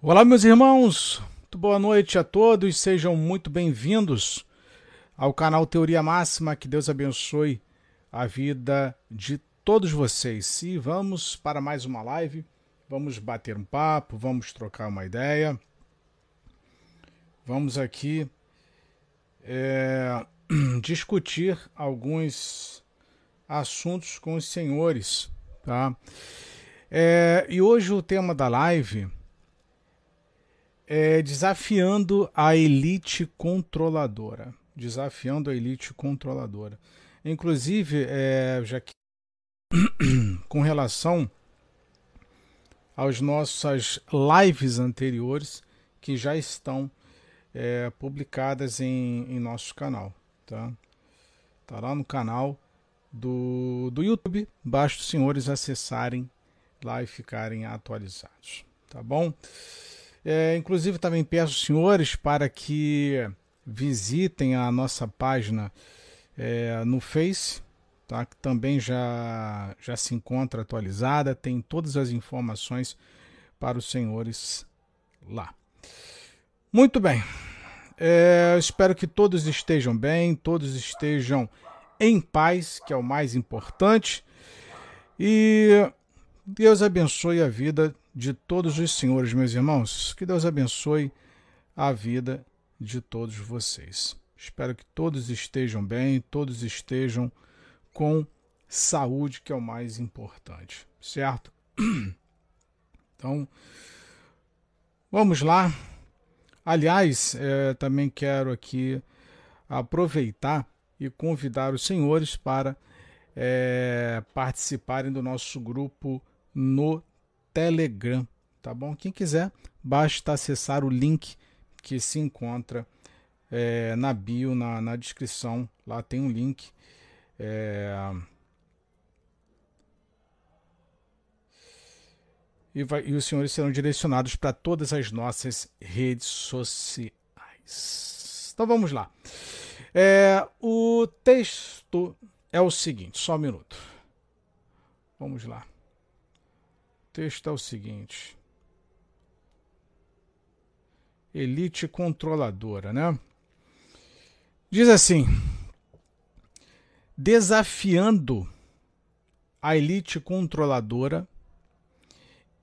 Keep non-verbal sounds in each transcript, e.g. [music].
Olá, meus irmãos, muito boa noite a todos, sejam muito bem-vindos ao canal Teoria Máxima. Que Deus abençoe a vida de todos vocês. E vamos para mais uma live, vamos bater um papo, vamos trocar uma ideia. Vamos aqui é, [clears throat] discutir alguns assuntos com os senhores, tá? É, e hoje o tema da live é, desafiando a elite controladora. Desafiando a elite controladora. Inclusive, é, já que [coughs] com relação às nossas lives anteriores que já estão é, publicadas em, em, nosso canal. Tá? tá lá no canal do, do YouTube. Basta os senhores acessarem lá e ficarem atualizados. Tá bom? É, inclusive, também peço aos senhores para que visitem a nossa página é, no Face, tá? que também já, já se encontra atualizada, tem todas as informações para os senhores lá. Muito bem, é, espero que todos estejam bem, todos estejam em paz, que é o mais importante, e Deus abençoe a vida de todos os senhores, meus irmãos. Que Deus abençoe a vida de todos vocês. Espero que todos estejam bem, todos estejam com saúde, que é o mais importante, certo? [clears throat] Então, vamos lá. Aliás, é, também quero aqui aproveitar e convidar os senhores para é, participarem do nosso grupo no Telegram, tá bom? Quem quiser, basta acessar o link que se encontra é, na bio, na, na descrição. Lá tem um link. É... E, vai, e os senhores serão direcionados para todas as nossas redes sociais. Então vamos lá. É, o texto é o seguinte, só um minuto. Vamos lá texto é o seguinte: elite controladora, né? Diz assim: desafiando a elite controladora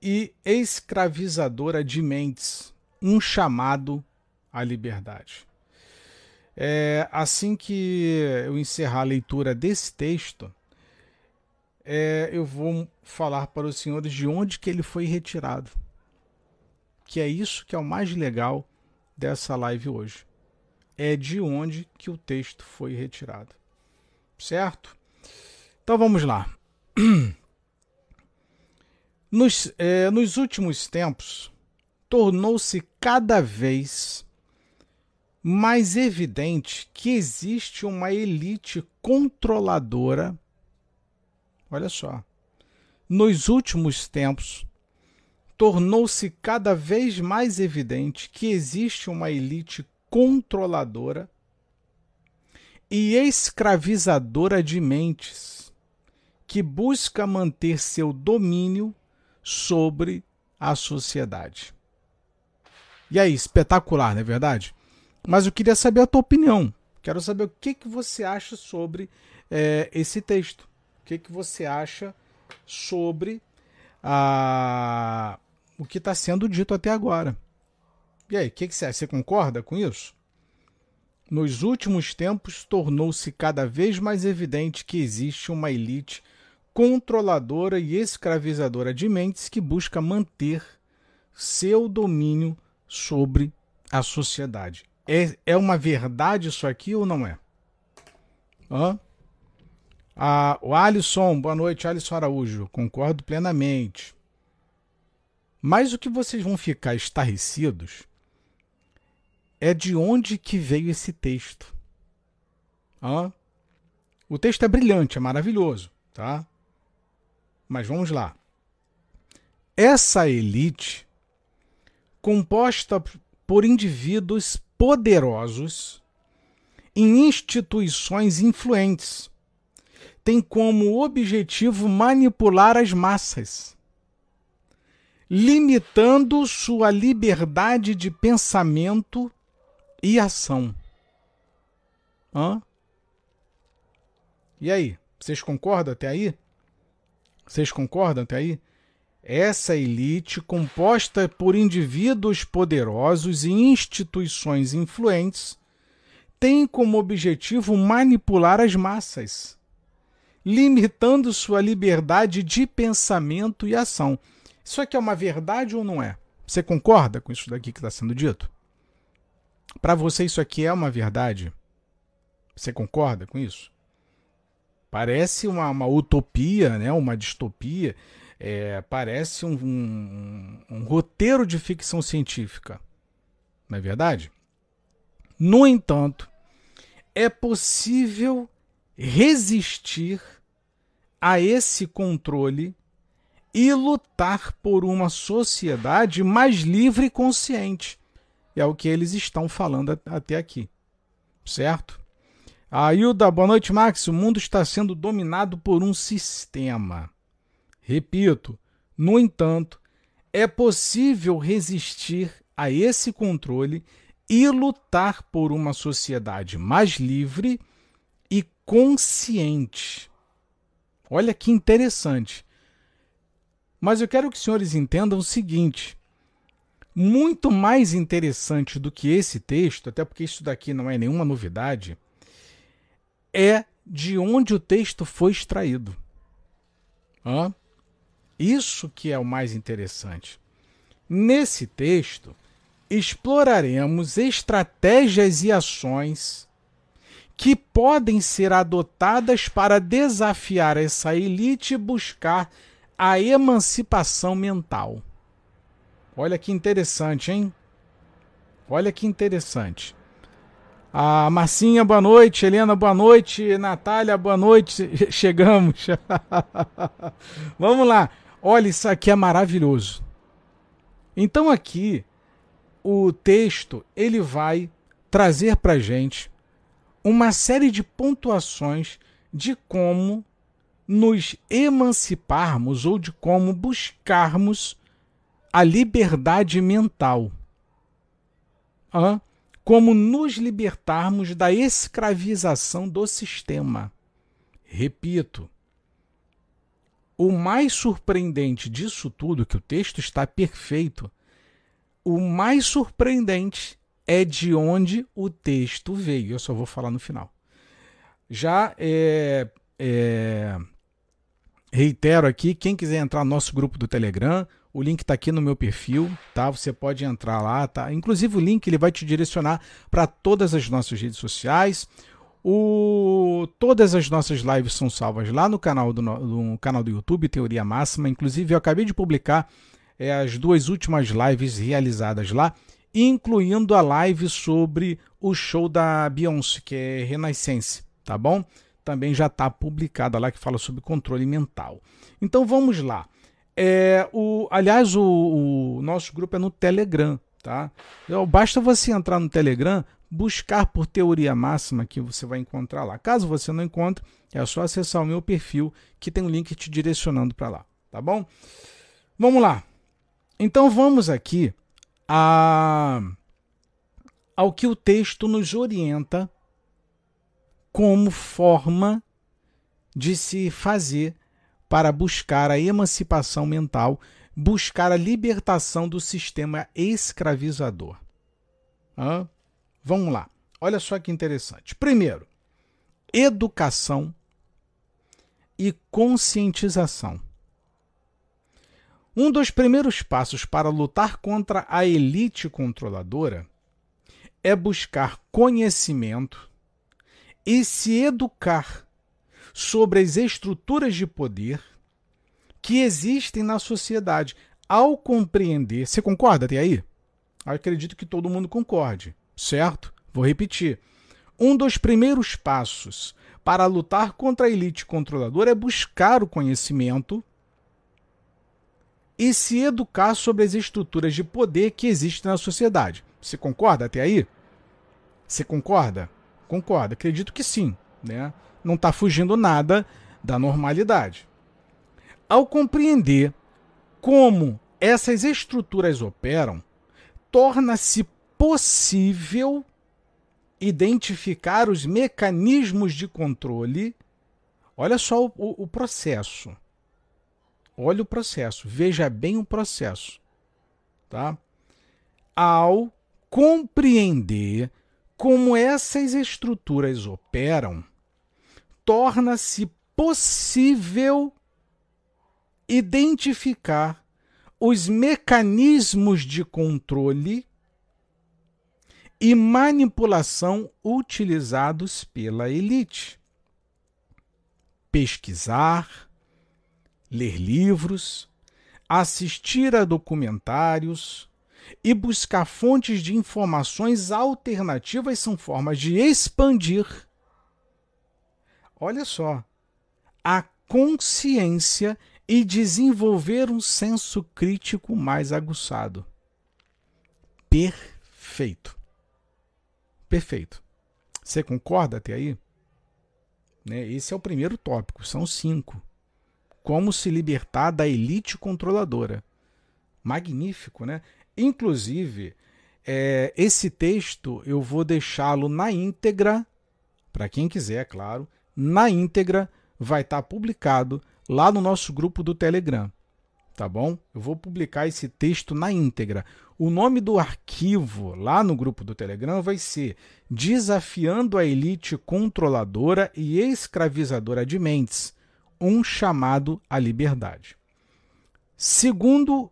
e escravizadora de mentes, um chamado à liberdade. É, assim que eu encerrar a leitura desse texto, é, eu vou falar para os senhores de onde que ele foi retirado. Que é isso que é o mais legal dessa live hoje. É de onde que o texto foi retirado. Certo? Então vamos lá. [clears throat] Nos, é, nos últimos tempos, tornou-se cada vez mais evidente que existe uma elite controladora Olha só. Nos últimos tempos, tornou-se cada vez mais evidente que existe uma elite controladora e escravizadora de mentes que busca manter seu domínio sobre a sociedade. E aí, espetacular, não é verdade? Mas eu queria saber a tua opinião. Quero saber o que, que você acha sobre é, esse texto que, que você acha sobre a, o que está sendo dito até agora. E aí, o que, que você acha? Você concorda com isso? Nos últimos tempos, tornou-se cada vez mais evidente que existe uma elite controladora e escravizadora de mentes que busca manter seu domínio sobre a sociedade. É, é uma verdade isso aqui ou não é? Hã? Ah, o Alisson, boa noite, Alisson Araújo. Concordo plenamente. Mas o que vocês vão ficar estarrecidos é de onde que veio esse texto. Ah, o texto é brilhante, é maravilhoso, tá? Mas vamos lá. Essa elite, composta por indivíduos poderosos em instituições influentes, tem como objetivo manipular as massas, limitando sua liberdade de pensamento e ação. Hã? E aí? Vocês concordam até aí? Vocês concordam até aí? Essa elite, composta por indivíduos poderosos e instituições influentes, tem como objetivo manipular as massas, limitando sua liberdade de pensamento e ação. Isso aqui é uma verdade ou não é? Você concorda com isso daqui que está sendo dito? Para você, isso aqui é uma verdade? Você concorda com isso? Parece uma, uma utopia, né? uma distopia. É, parece um, um, um roteiro de ficção científica. Não é verdade? No entanto, é possível resistir a esse controle e lutar por uma sociedade mais livre e consciente. É o que eles estão falando até aqui. Certo? Ailda, boa noite, Max. O mundo está sendo dominado por um sistema. Repito, no entanto, é possível resistir a esse controle e lutar por uma sociedade mais livre e consciente. Olha que interessante. Mas eu quero que os senhores entendam o seguinte: muito mais interessante do que esse texto, até porque isso daqui não é nenhuma novidade, é de onde o texto foi extraído. Hã? Isso que é o mais interessante. Nesse texto, exploraremos estratégias e ações que podem ser adotadas para desafiar essa elite e buscar a emancipação mental. Olha que interessante, hein? Olha que interessante. A Marcinha, boa noite. Helena, boa noite. Natália, boa noite. [laughs] Chegamos. [laughs] Vamos lá. Olha, isso aqui é maravilhoso. Então aqui o texto ele vai trazer para gente uma série de pontuações de como nos emanciparmos ou de como buscarmos a liberdade mental. Como nos libertarmos da escravização do sistema. Repito, o mais surpreendente disso tudo, que o texto está perfeito, o mais surpreendente é de onde o texto veio. Eu só vou falar no final. Já é, é, reitero aqui, quem quiser entrar no nosso grupo do Telegram, o link está aqui no meu perfil, tá? Você pode entrar lá, tá? Inclusive o link ele vai te direcionar para todas as nossas redes sociais. O, todas as nossas lives são salvas lá no canal do, no canal do YouTube, Teoria Máxima. Inclusive, eu acabei de publicar é, as duas últimas lives realizadas lá, incluindo a live sobre o show da Beyoncé, que é Renaissance, tá bom? Também já está publicada lá que fala sobre controle mental. Então vamos lá. É, o, aliás, o, o nosso grupo é no Telegram, tá? Então, basta você entrar no Telegram, buscar por teoria máxima que você vai encontrar lá. Caso você não encontre, é só acessar o meu perfil que tem um link te direcionando para lá, tá bom? Vamos lá. Então vamos aqui a, ao que o texto nos orienta como forma de se fazer para buscar a emancipação mental, buscar a libertação do sistema escravizador. Hã? Vamos lá. Olha só que interessante. Primeiro, educação e conscientização. Um dos primeiros passos para lutar contra a elite controladora é buscar conhecimento e se educar sobre as estruturas de poder que existem na sociedade. Ao compreender, você concorda até aí? Acredito que todo mundo concorde, certo? Vou repetir. Um dos primeiros passos para lutar contra a elite controladora é buscar o conhecimento e se educar sobre as estruturas de poder que existem na sociedade. Você concorda até aí? Você concorda? Concorda. Acredito que sim. Né? Não está fugindo nada da normalidade. Ao compreender como essas estruturas operam, torna-se possível identificar os mecanismos de controle. Olha só o, o, o processo. Olha o processo. Veja bem o processo. Tá? Ao compreender como essas estruturas operam, torna-se possível identificar os mecanismos de controle e manipulação utilizados pela elite. Pesquisar, ler livros, assistir a documentários e buscar fontes de informações alternativas são formas de expandir. Olha só, a consciência e desenvolver um senso crítico mais aguçado. Perfeito. Perfeito. Você concorda até aí? Né? Esse é o primeiro tópico, são cinco. Como se libertar da elite controladora. Magnífico, né? Inclusive, é, esse texto eu vou deixá-lo na íntegra, para quem quiser, é claro, na íntegra, vai estar tá publicado lá no nosso grupo do Telegram. Tá bom? Eu vou publicar esse texto na íntegra. O nome do arquivo lá no grupo do Telegram vai ser Desafiando a Elite Controladora e Escravizadora de Mentes um chamado à liberdade. Segundo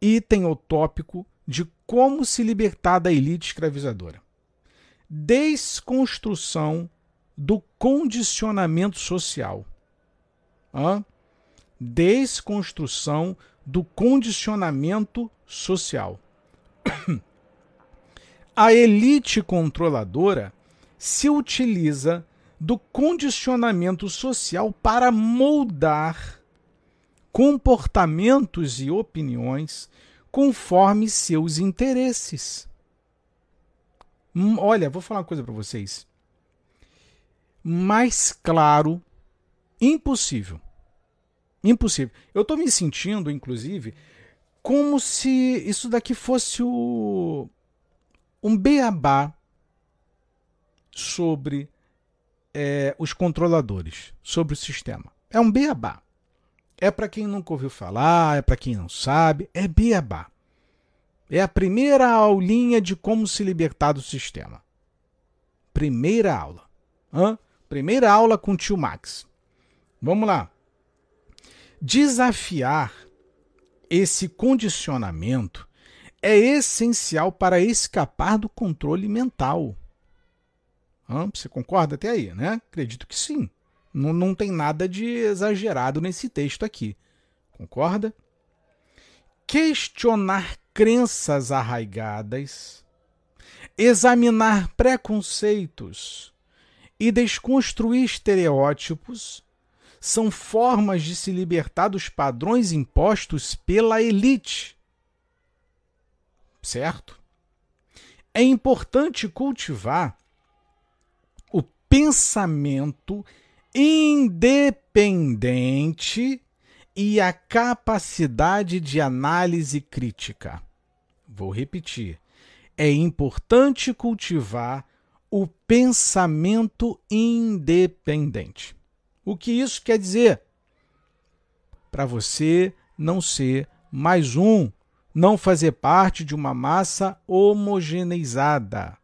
item ou tópico de como se libertar da elite escravizadora. Desconstrução do condicionamento social. Hã? Desconstrução do condicionamento social. A elite controladora se utiliza do condicionamento social para moldar comportamentos e opiniões conforme seus interesses. Hum, olha, vou falar uma coisa para vocês. Mais claro, impossível. Impossível. Eu estou me sentindo, inclusive, como se isso daqui fosse o, um beabá sobre é, os controladores, sobre o sistema. É um beabá. É para quem nunca ouviu falar, é para quem não sabe, é beabá. É a primeira aulinha de como se libertar do sistema. Primeira aula. Hã? Primeira aula com o tio Max. Vamos lá. Desafiar esse condicionamento é essencial para escapar do controle mental. Você concorda até aí, né? Acredito que sim. Não, não tem nada de exagerado nesse texto aqui. Concorda? Questionar crenças arraigadas, examinar preconceitos e desconstruir estereótipos são formas de se libertar dos padrões impostos pela elite. Certo? É importante cultivar pensamento independente e a capacidade de análise crítica. Vou repetir. É importante cultivar o pensamento independente. O que isso quer dizer? Para você não ser mais um, não fazer parte de uma massa homogeneizada.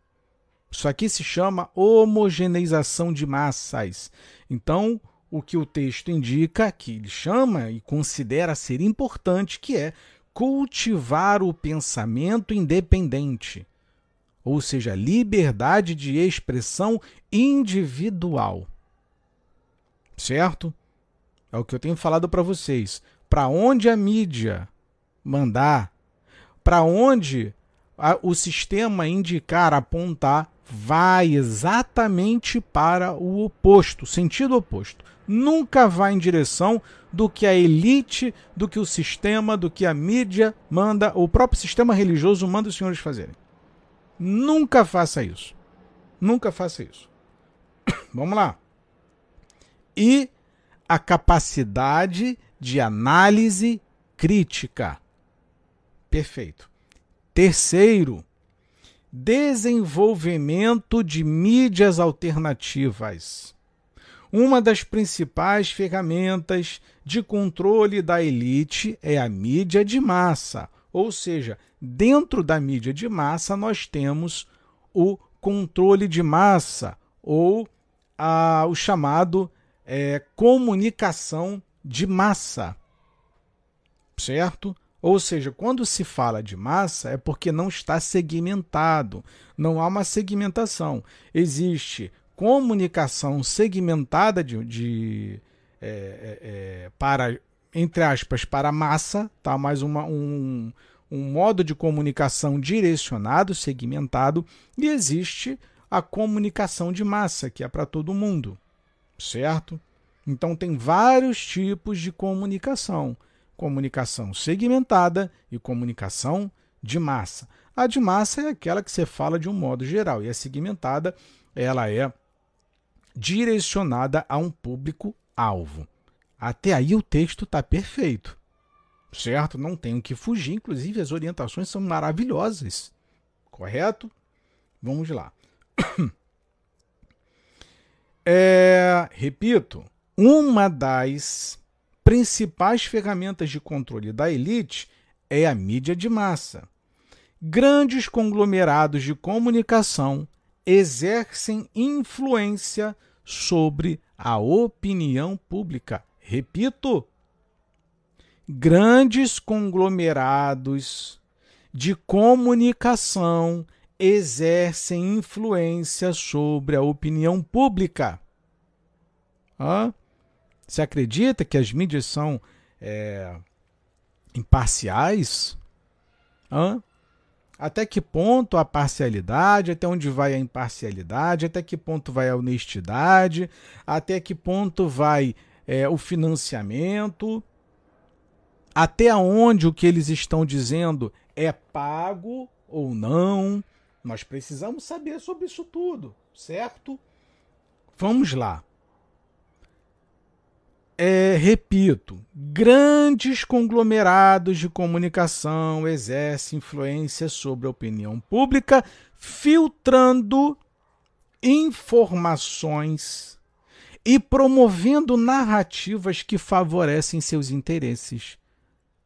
Isso aqui se chama homogeneização de massas. Então, o que o texto indica, que ele chama e considera ser importante, que é cultivar o pensamento independente, ou seja, liberdade de expressão individual. Certo? É o que eu tenho falado para vocês. Para onde a mídia mandar, para onde a, o sistema indicar, apontar, vai exatamente para o oposto, sentido oposto. Nunca vai em direção do que a elite, do que o sistema, do que a mídia manda, o próprio sistema religioso manda os senhores fazerem. Nunca faça isso. Nunca faça isso. [coughs] Vamos lá. E a capacidade de análise crítica. Perfeito. Terceiro, desenvolvimento de mídias alternativas. Uma das principais ferramentas de controle da elite é a mídia de massa, ou seja, dentro da mídia de massa nós temos o controle de massa ou a, o chamado é, comunicação de massa, certo? Ou seja, quando se fala de massa é porque não está segmentado, não há uma segmentação. Existe comunicação segmentada de, de é, é, é, para entre aspas para massa, tá? Mais uma, um, um modo de comunicação direcionado, segmentado, e existe a comunicação de massa, que é para todo mundo, certo? Então tem vários tipos de comunicação comunicação segmentada e comunicação de massa. A de massa é aquela que você fala de um modo geral e a segmentada ela é direcionada a um público alvo. Até aí o texto está perfeito, certo? Não tenho que fugir, inclusive as orientações são maravilhosas, correto? Vamos lá. [coughs] É, repito, uma das principais ferramentas de controle da elite é a mídia de massa. Grandes conglomerados de comunicação exercem influência sobre a opinião pública. Repito, grandes conglomerados de comunicação exercem influência sobre a opinião pública. Hã? Você acredita que as mídias são é, imparciais? Hã? Até que ponto a parcialidade? Até onde vai a imparcialidade? Até que ponto vai a honestidade? Até que ponto vai é, o financiamento? Até onde o que eles estão dizendo é pago ou não? Nós precisamos saber sobre isso tudo, certo? Vamos lá é, repito, grandes conglomerados de comunicação exercem influência sobre a opinião pública, filtrando informações e promovendo narrativas que favorecem seus interesses.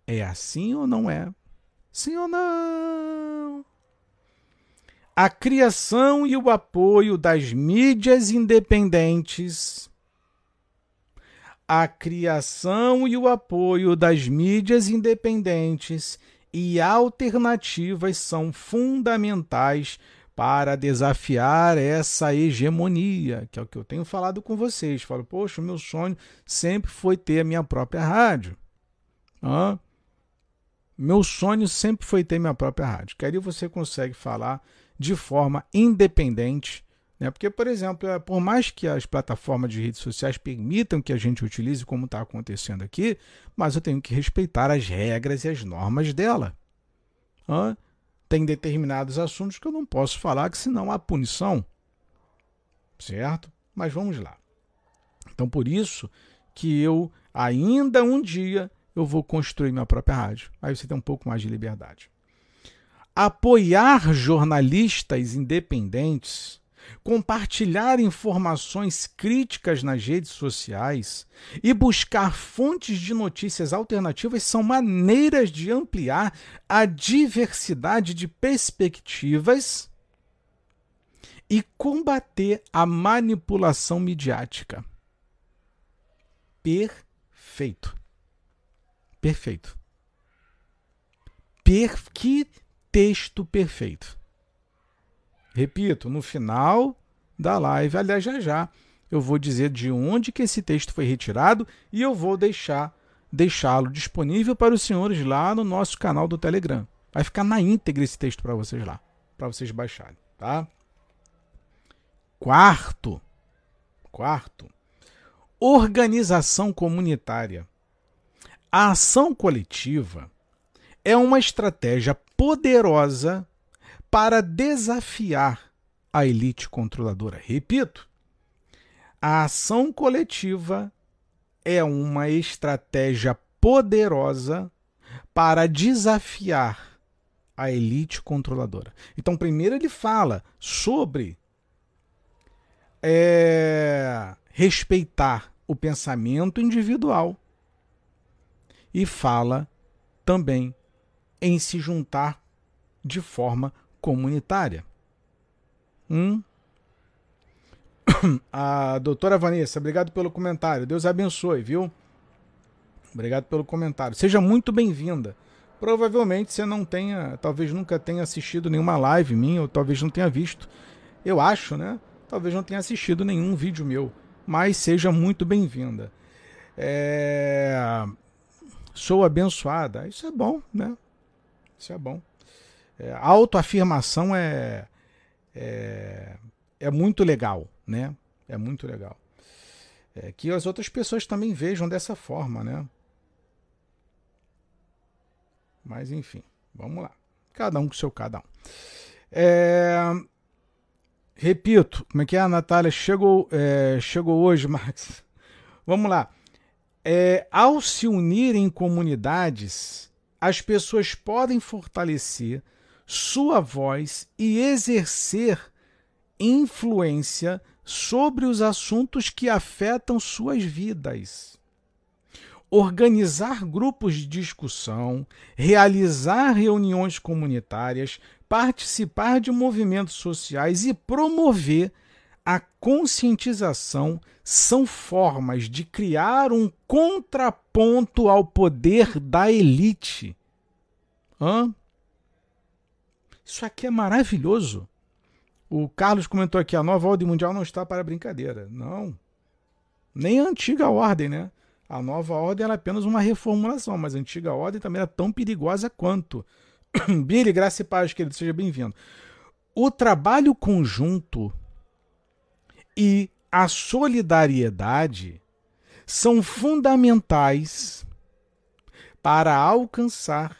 É assim ou não é? Sim ou não? A criação e o apoio das mídias independentes a criação e o apoio das mídias independentes e alternativas são fundamentais para desafiar essa hegemonia, que é o que eu tenho falado com vocês. Falo, poxa, o meu sonho sempre foi ter a minha própria rádio. Meu sonho sempre foi ter minha própria rádio. Que aí você consegue falar de forma independente né? Porque, por exemplo, é, por mais que as plataformas de redes sociais permitam que a gente utilize como está acontecendo aqui, mas eu tenho que respeitar as regras e as normas dela. Hã? Tem determinados assuntos que eu não posso falar, que senão há punição. Certo? Mas vamos lá. Então, por isso que eu, ainda um dia, eu vou construir minha própria rádio. Aí você tem um pouco mais de liberdade. Apoiar jornalistas independentes compartilhar informações críticas nas redes sociais e buscar fontes de notícias alternativas são maneiras de ampliar a diversidade de perspectivas e combater a manipulação midiática. Perfeito. Perfeito. Per... Que texto perfeito. Repito, no final da live, aliás, já já, eu vou dizer de onde que esse texto foi retirado e eu vou deixar deixá-lo disponível para os senhores lá no nosso canal do Telegram. Vai ficar na íntegra esse texto para vocês lá, para vocês baixarem, tá? Quarto, quarto, organização comunitária. A ação coletiva é uma estratégia poderosa para desafiar a elite controladora. Repito, a ação coletiva é uma estratégia poderosa para desafiar a elite controladora. Então, primeiro ele fala sobre é, respeitar o pensamento individual e fala também em se juntar de forma comunitária. Hum? [coughs] A doutora Vanessa, obrigado pelo comentário. Deus abençoe, viu? Obrigado pelo comentário. Seja muito bem-vinda. Provavelmente você não tenha, talvez nunca tenha assistido nenhuma live minha, ou talvez não tenha visto. Eu acho, né? Talvez não tenha assistido nenhum vídeo meu. Mas seja muito bem-vinda. É... Sou abençoada. Isso é bom, né? Isso é bom. É, autoafirmação é, é, é muito legal, né? É muito legal. É, que as outras pessoas também vejam dessa forma, né? Mas enfim, vamos lá. Cada um com seu cada um. É... Repito, como é que é, a Natália? Chegou, é... chegou hoje, [laughs] Max. Vamos lá. É... Ao se unir em comunidades, as pessoas podem fortalecer sua voz e exercer influência sobre os assuntos que afetam suas vidas organizar grupos de discussão, realizar reuniões comunitárias, participar de movimentos sociais e promover a conscientização são formas de criar um contraponto ao poder da elite. Hã? Isso aqui é maravilhoso. O Carlos comentou aqui: a nova ordem mundial não está para brincadeira. Não. Nem a antiga ordem, né? A nova ordem era apenas uma reformulação, mas a antiga ordem também era tão perigosa quanto. [coughs] Billy, graça e paz, querido, seja bem-vindo. O trabalho conjunto e a solidariedade são fundamentais para alcançar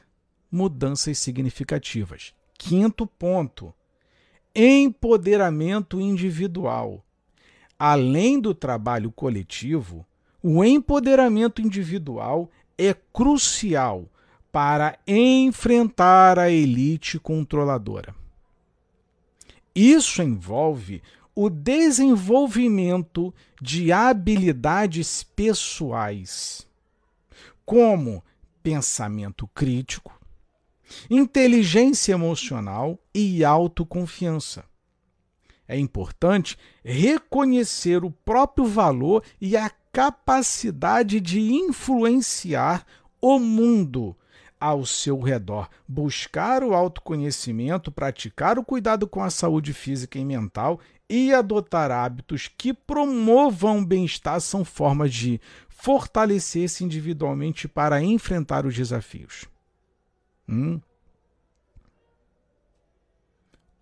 mudanças significativas. Quinto ponto: empoderamento individual. Além do trabalho coletivo, o empoderamento individual é crucial para enfrentar a elite controladora. Isso envolve o desenvolvimento de habilidades pessoais, como pensamento crítico, inteligência emocional e autoconfiança. É importante reconhecer o próprio valor e a capacidade de influenciar o mundo ao seu redor, buscar o autoconhecimento, praticar o cuidado com a saúde física e mental e adotar hábitos que promovam o bem-estar são formas de fortalecer-se individualmente para enfrentar os desafios. Hum.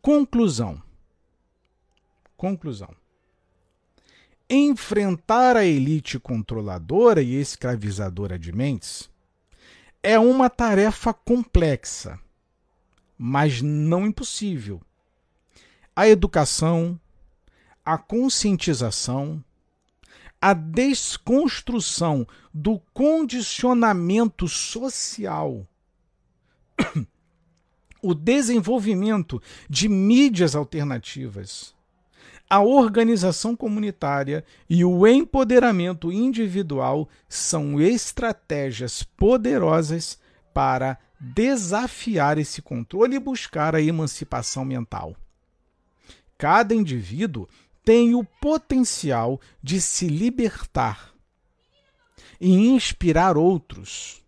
Conclusão. Conclusão enfrentar a elite controladora e escravizadora de mentes é uma tarefa complexa, mas não impossível. A educação, a conscientização, a desconstrução do condicionamento social, [coughs] o desenvolvimento de mídias alternativas, a organização comunitária e o empoderamento individual são estratégias poderosas para desafiar esse controle e buscar a emancipação mental. Cada indivíduo tem o potencial de se libertar e inspirar outros,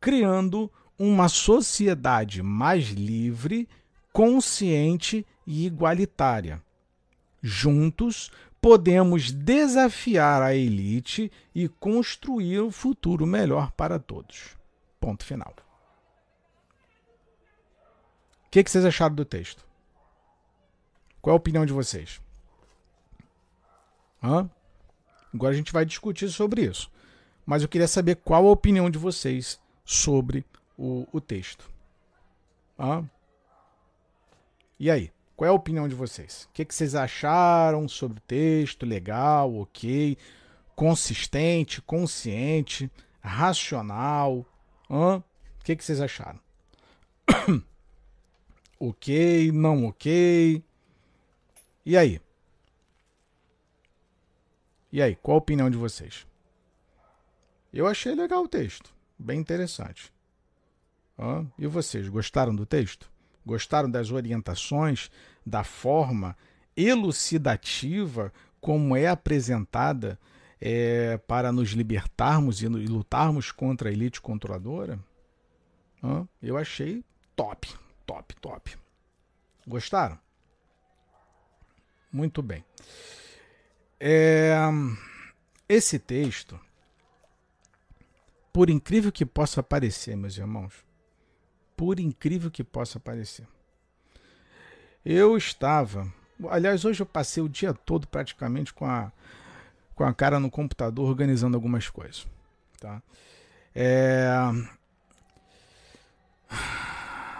criando uma sociedade mais livre, consciente e igualitária Juntos, podemos desafiar a elite e construir um futuro melhor para todos. Ponto final. O que, que vocês acharam do texto? Qual é a opinião de vocês? Hã? Agora a gente vai discutir sobre isso. Mas eu queria saber qual a opinião de vocês sobre o, o texto. Hã? E aí? Qual é a opinião de vocês? O que, que vocês acharam sobre o texto? Legal, ok, consistente, consciente, racional? O que, que vocês acharam? [coughs] ok, não ok. E aí? E aí, qual a opinião de vocês? Eu achei legal o texto, bem interessante. Ah, e vocês, gostaram do texto? Gostaram das orientações, da forma elucidativa como é apresentada é, para nos libertarmos e lutarmos contra a elite controladora? Ah, eu achei top, top, top. Gostaram? Muito bem. É, esse texto, por incrível que possa parecer, meus irmãos, por incrível que possa parecer, eu estava. Aliás, hoje eu passei o dia todo praticamente com a, com a cara no computador organizando algumas coisas. Tá? É,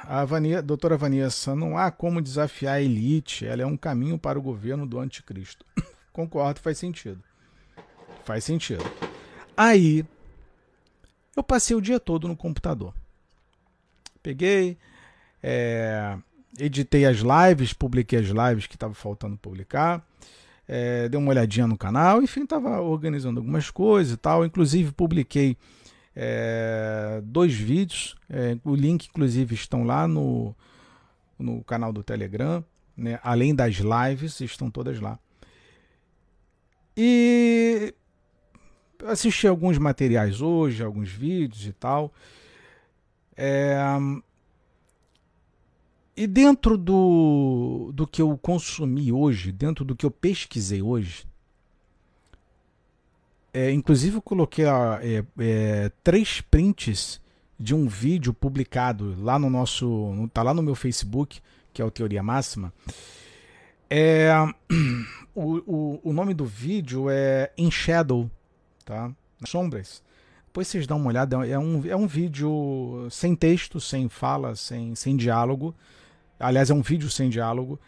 a Vania, doutora Vanessa, não há como desafiar a elite, ela é um caminho para o governo do anticristo. [coughs] Concordo, faz sentido. Faz sentido. Aí, eu passei o dia todo no computador. Peguei, é, editei as lives, publiquei as lives que estava faltando publicar, é, dei uma olhadinha no canal, enfim, estava organizando algumas coisas e tal. Inclusive, publiquei é, dois vídeos, é, o link, inclusive, estão lá no, no canal do Telegram, né? além das lives, estão todas lá. E assisti alguns materiais hoje, alguns vídeos e tal. É, e dentro do, do que eu consumi hoje, dentro do que eu pesquisei hoje, é, inclusive eu coloquei é, é, três prints de um vídeo publicado lá no nosso. No, tá lá no meu Facebook, que é o Teoria Máxima. É, [clears throat] o, o, o nome do vídeo é In Shadow, tá? Sombras. Depois vocês dão uma olhada, é um, é um vídeo sem texto, sem fala, sem, sem diálogo. Aliás, é um vídeo sem diálogo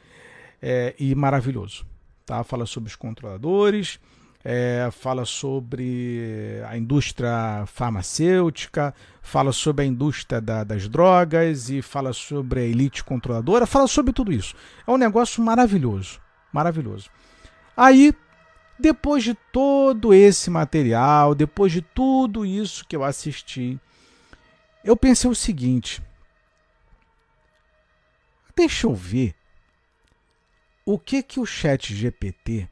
é, e maravilhoso. Tá? Fala sobre os controladores, é, fala sobre a indústria farmacêutica, fala sobre a indústria da, das drogas e fala sobre a elite controladora, fala sobre tudo isso. É um negócio maravilhoso, maravilhoso. Aí, depois de todo esse material, depois de tudo isso que eu assisti, eu pensei o seguinte: deixa eu ver o que que o Chat GPT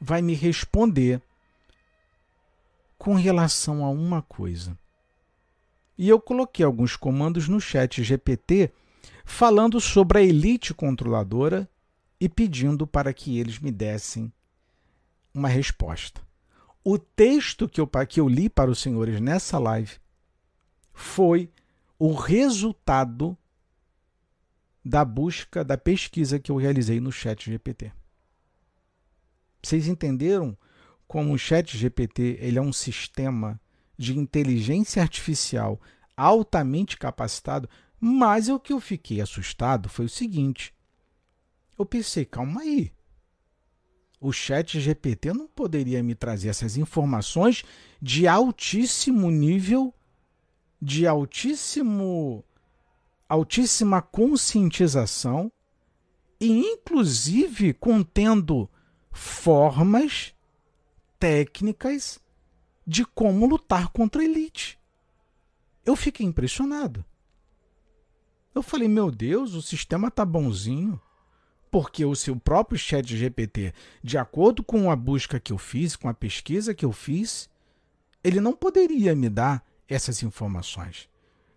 vai me responder com relação a uma coisa. E eu coloquei alguns comandos no chat GPT falando sobre a elite controladora e pedindo para que eles me dessem uma resposta. O texto que eu, que eu li para os senhores nessa live foi o resultado da busca, da pesquisa que eu realizei no chat GPT. Vocês entenderam como o Chat GPT ele é um sistema de inteligência artificial altamente capacitado? Mas o que eu fiquei assustado foi o seguinte: eu pensei, calma aí. O Chat GPT não poderia me trazer essas informações de altíssimo nível, de altíssimo altíssima conscientização e inclusive contendo formas técnicas de como lutar contra a elite. Eu fiquei impressionado. Eu falei, meu Deus, o sistema tá bonzinho. Porque o seu próprio chat GPT, de acordo com a busca que eu fiz, com a pesquisa que eu fiz, ele não poderia me dar essas informações.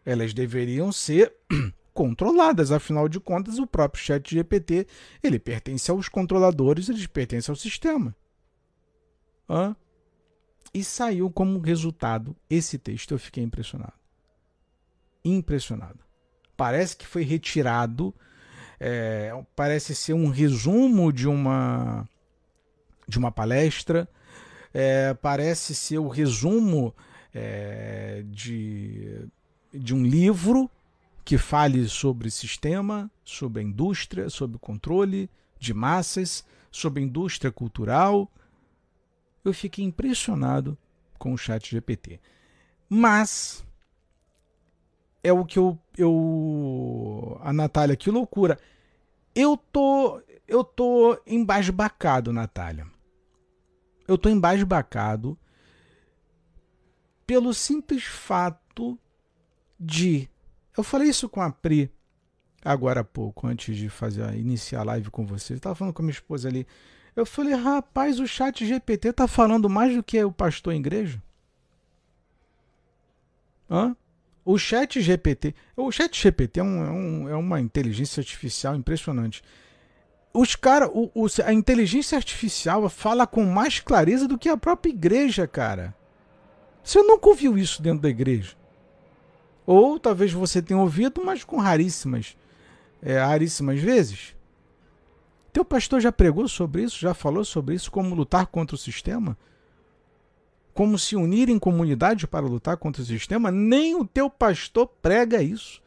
Elas deveriam ser [clears throat] controladas. Afinal de contas, o próprio chat GPT ele pertence aos controladores, ele pertence ao sistema. Hã? E saiu como resultado esse texto. Eu fiquei impressionado. Impressionado. Parece que foi retirado. É, parece ser um resumo de uma de uma palestra. É, parece ser o resumo é, de, de um livro que fale sobre sistema, sobre a indústria, sobre controle de massas, sobre a indústria cultural. Eu fiquei impressionado com o chat GPT. Mas é o que eu, eu. A Natália, que loucura. Eu tô. Eu tô embasbacado, Natália. Eu tô embasbacado pelo simples fato de. Eu falei isso com a Pri agora há pouco, antes de fazer iniciar a live com você. Eu estava falando com a minha esposa ali. Eu falei, rapaz, o chat GPT tá falando mais do que o pastor em igreja? Hã? O chat GPT. O chat GPT é, um, é, um, é uma inteligência artificial impressionante. Os cara, o, o, a inteligência artificial fala com mais clareza do que a própria igreja, cara. Você nunca ouviu isso dentro da igreja. Ou talvez você tenha ouvido, mas com raríssimas, é, raríssimas vezes. Teu pastor já pregou sobre isso, já falou sobre isso, como lutar contra o sistema? Como se unir em comunidade para lutar contra o sistema? Nem o teu pastor prega isso.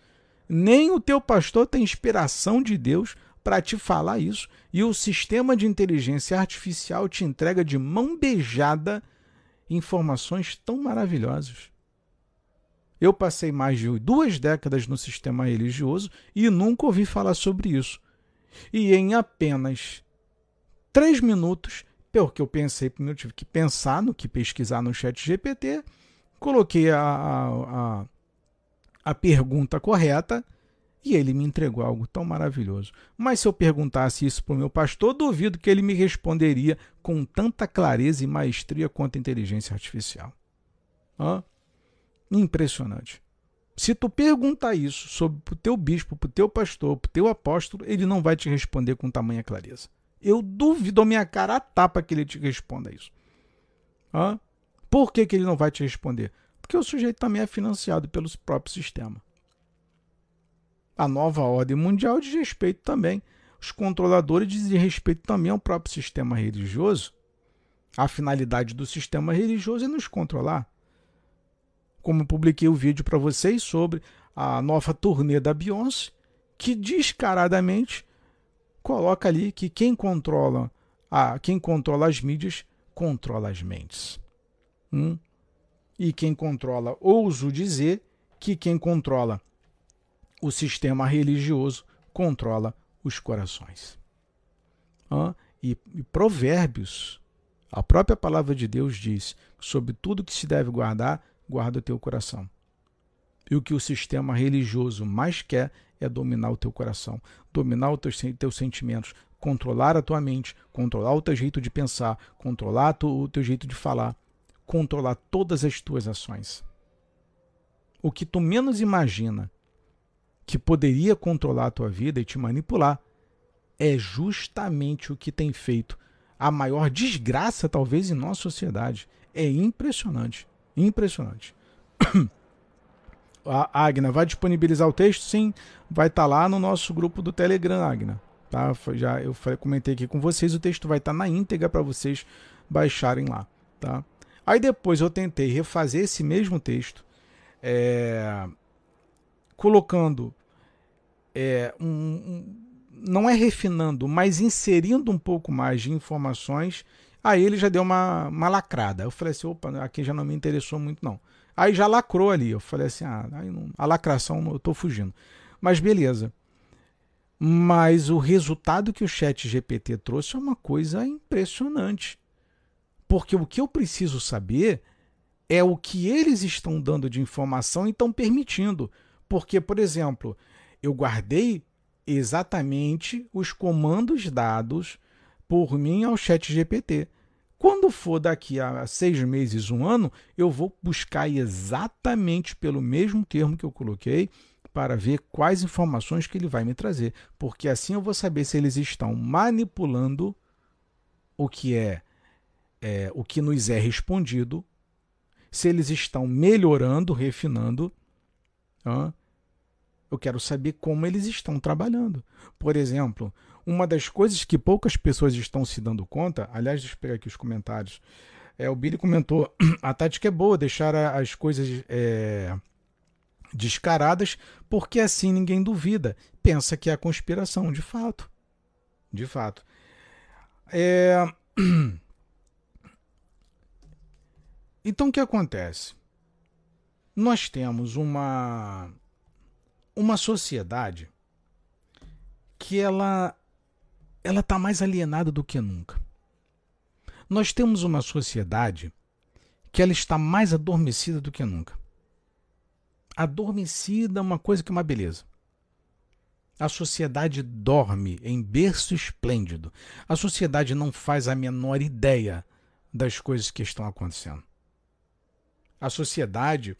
Nem o teu pastor tem inspiração de Deus para te falar isso. E o sistema de inteligência artificial te entrega de mão beijada informações tão maravilhosas. Eu passei mais de duas décadas no sistema religioso e nunca ouvi falar sobre isso. E em apenas três minutos, porque eu pensei, eu tive que pensar no que pesquisar no chat GPT, coloquei a, a, a, a pergunta correta e ele me entregou algo tão maravilhoso. Mas se eu perguntasse isso para o meu pastor, duvido que ele me responderia com tanta clareza e maestria quanto a inteligência artificial. Hã? Impressionante. Se tu perguntar isso sobre o teu bispo, para o teu pastor, para o teu apóstolo, ele não vai te responder com tamanha clareza. Eu duvido a minha cara a tapa que ele te responda isso. Hã? Por que, que ele não vai te responder? Porque o sujeito também é financiado pelo próprio sistema. A nova ordem mundial diz respeito também. Os controladores dizem respeito também ao próprio sistema religioso. A finalidade do sistema religioso é nos controlar. Como publiquei o vídeo para vocês sobre a nova turnê da Beyoncé, que descaradamente coloca ali que quem controla a, quem controla as mídias controla as mentes. Hum? E quem controla, ouso dizer, que quem controla o sistema religioso controla os corações. E, e Provérbios, a própria palavra de Deus diz: sobre tudo que se deve guardar, guarda o teu coração. E o que o sistema religioso mais quer é dominar o teu coração, dominar os teus, teus sentimentos, controlar a tua mente, controlar o teu jeito de pensar, controlar tu, o teu jeito de falar, controlar todas as tuas ações. O que tu menos imagina que poderia controlar a tua vida e te manipular, é justamente o que tem feito a maior desgraça, talvez, em nossa sociedade. É impressionante. Impressionante. A Agna vai disponibilizar o texto? Sim, vai estar tá lá no nosso grupo do Telegram, Agna. Tá? Já eu comentei aqui com vocês, o texto vai estar tá na íntegra para vocês baixarem lá. Tá? Aí depois eu tentei refazer esse mesmo texto. É, colocando é, um, um, não é refinando, mas inserindo um pouco mais de informações, aí ele já deu uma, uma lacrada. Eu falei assim, opa, aqui já não me interessou muito não. Aí já lacrou ali, eu falei assim, ah, não, a lacração eu estou fugindo. Mas beleza. Mas o resultado que o chat GPT trouxe é uma coisa impressionante. Porque o que eu preciso saber é o que eles estão dando de informação e estão permitindo. Porque, por exemplo, eu guardei exatamente os comandos dados por mim ao chat GPT. Quando for daqui a seis meses, um ano, eu vou buscar exatamente pelo mesmo termo que eu coloquei para ver quais informações que ele vai me trazer, porque assim eu vou saber se eles estão manipulando o que é, é o que nos é respondido, se eles estão melhorando, refinando, eu quero saber como eles estão trabalhando. Por exemplo, uma das coisas que poucas pessoas estão se dando conta, aliás, deixa eu pegar aqui os comentários. É, o Billy comentou: [clears throat] a tática é boa, deixar as coisas é, descaradas, porque assim ninguém duvida. Pensa que é a conspiração, de fato. De fato. É... [clears throat] Então o que acontece? Nós temos uma uma sociedade que ela ela está mais alienada do que nunca. Nós temos uma sociedade que ela está mais adormecida do que nunca. Adormecida é uma coisa que é uma beleza. A sociedade dorme em berço esplêndido. A sociedade não faz a menor ideia das coisas que estão acontecendo. A sociedade,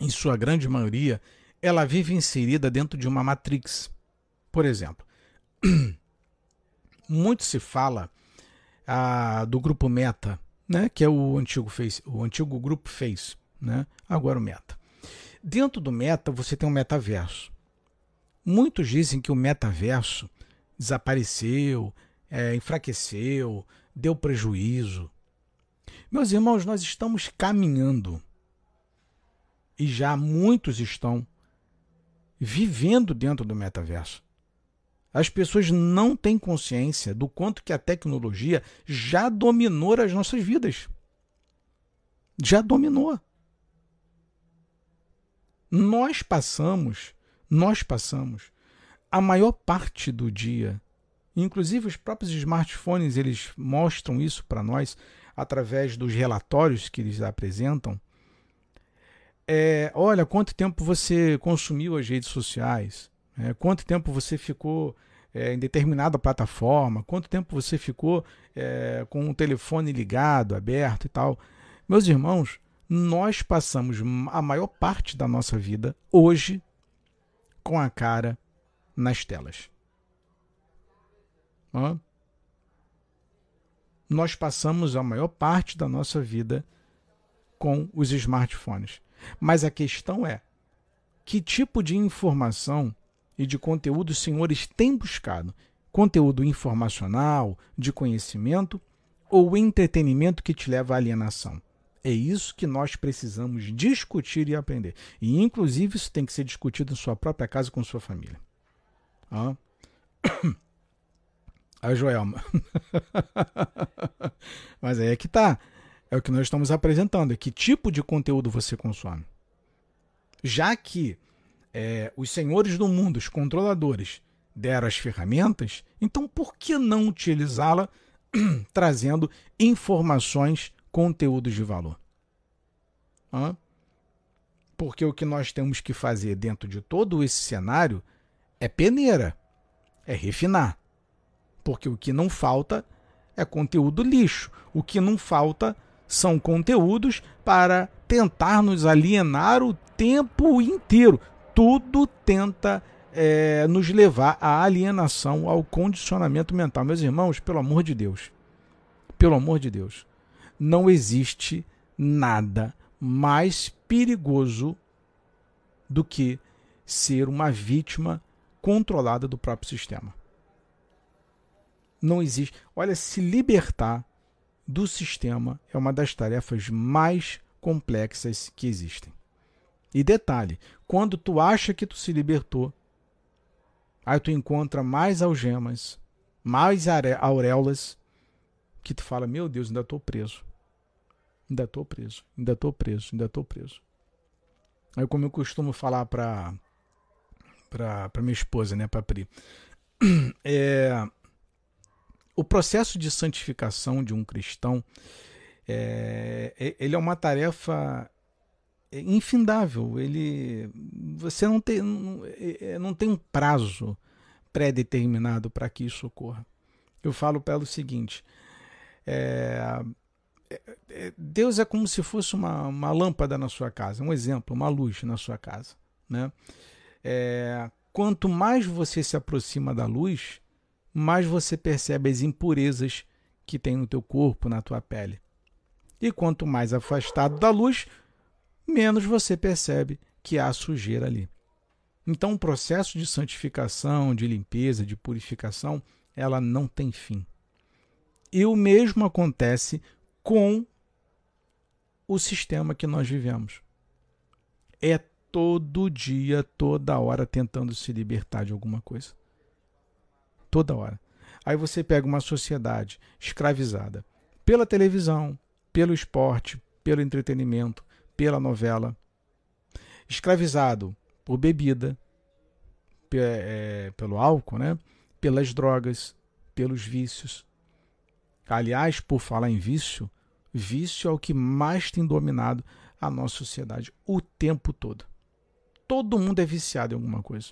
em sua grande maioria, ela vive inserida dentro de uma matrix. Por exemplo, [clears throat] muito se fala ah, do grupo Meta, né, que é o antigo Face, o antigo grupo Face, né, agora o Meta. Dentro do Meta você tem um metaverso. Muitos dizem que o metaverso desapareceu, é, enfraqueceu, deu prejuízo. Meus irmãos, nós estamos caminhando e já muitos estão vivendo dentro do metaverso. As pessoas não têm consciência do quanto que a tecnologia já dominou as nossas vidas. Já dominou. Nós passamos, nós passamos a maior parte do dia, inclusive os próprios smartphones, eles mostram isso para nós através dos relatórios que eles apresentam. É, olha, quanto tempo você consumiu as redes sociais? É, quanto tempo você ficou é, em determinada plataforma? Quanto tempo você ficou é, com o telefone ligado, aberto e tal? Meus irmãos, nós passamos a maior parte da nossa vida hoje com a cara nas telas. Hã? Nós passamos a maior parte da nossa vida com os smartphones. Mas a questão é: que tipo de informação e de conteúdo os senhores têm buscado? Conteúdo informacional, de conhecimento ou entretenimento que te leva à alienação? É isso que nós precisamos discutir e aprender. E, inclusive, isso tem que ser discutido em sua própria casa com sua família. Ah. [coughs] A Joelma. [laughs] Mas aí é que tá. É o que nós estamos apresentando. É que tipo de conteúdo você consome. Já que é, os senhores do mundo, os controladores, deram as ferramentas, então por que não utilizá-la [clears throat] trazendo informações, conteúdos de valor? Hã? Porque o que nós temos que fazer dentro de todo esse cenário é peneira, é refinar. Porque o que não falta é conteúdo lixo. O que não falta são conteúdos para tentar nos alienar o tempo inteiro. Tudo tenta é, nos levar à alienação, ao condicionamento mental. Meus irmãos, pelo amor de Deus, pelo amor de Deus, não existe nada mais perigoso do que ser uma vítima controlada do próprio sistema. Não existe. Olha, se libertar do sistema é uma das tarefas mais complexas que existem. E detalhe, quando tu acha que tu se libertou, aí tu encontra mais algemas, mais auréolas, que tu fala, meu Deus, ainda estou preso. Ainda estou preso, ainda estou preso, ainda estou preso. Aí como eu costumo falar para para minha esposa, né, para Pri, [clears throat] é, o processo de santificação de um cristão é, é, ele é uma tarefa infindável. Ele, você não tem, não, é, não tem um prazo pré-determinado para que isso ocorra. Eu falo pelo seguinte: é, é, Deus é como se fosse uma, uma lâmpada na sua casa, um exemplo, uma luz na sua casa. Né? É, quanto mais você se aproxima da luz, mais você percebe as impurezas que tem no teu corpo, na tua pele. E quanto mais afastado da luz, menos você percebe que há sujeira ali. Então, o processo de santificação, de limpeza, de purificação, ela não tem fim. E o mesmo acontece com o sistema que nós vivemos. É todo dia, toda hora tentando se libertar de alguma coisa toda hora. Aí você pega uma sociedade escravizada pela televisão, pelo esporte, pelo entretenimento, pela novela, escravizado por bebida, é, pelo álcool, né? pelas drogas, pelos vícios. Aliás, por falar em vício, vício é o que mais tem dominado a nossa sociedade o tempo todo. Todo mundo é viciado em alguma coisa.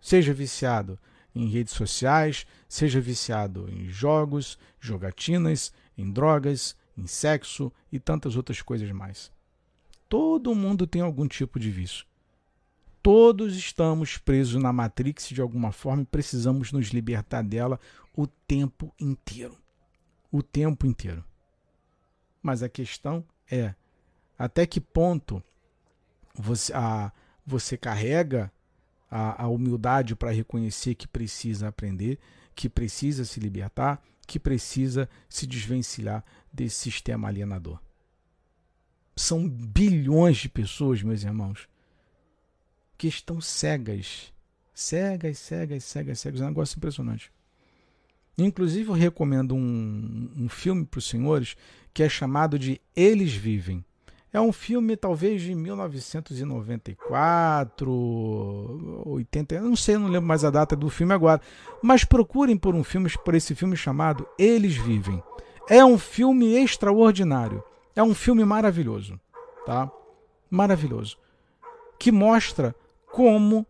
Seja viciado em redes sociais, seja viciado em jogos, jogatinas, em drogas, em sexo e tantas outras coisas mais. Todo mundo tem algum tipo de vício. Todos estamos presos na Matrix de alguma forma e precisamos nos libertar dela o tempo inteiro. O tempo inteiro. Mas a questão é até que ponto você, a, você carrega a, a humildade para reconhecer que precisa aprender, que precisa se libertar, que precisa se desvencilhar desse sistema alienador. São bilhões de pessoas, meus irmãos, que estão cegas. Cegas, cegas, cegas, cegas. É um negócio impressionante. Inclusive, eu recomendo um, um filme para os senhores que é chamado de Eles Vivem. É um filme talvez de 1994, 80, não sei, não lembro mais a data do filme agora. Mas procurem por um filme, por esse filme chamado Eles Vivem. É um filme extraordinário. É um filme maravilhoso, tá? Maravilhoso. Que mostra como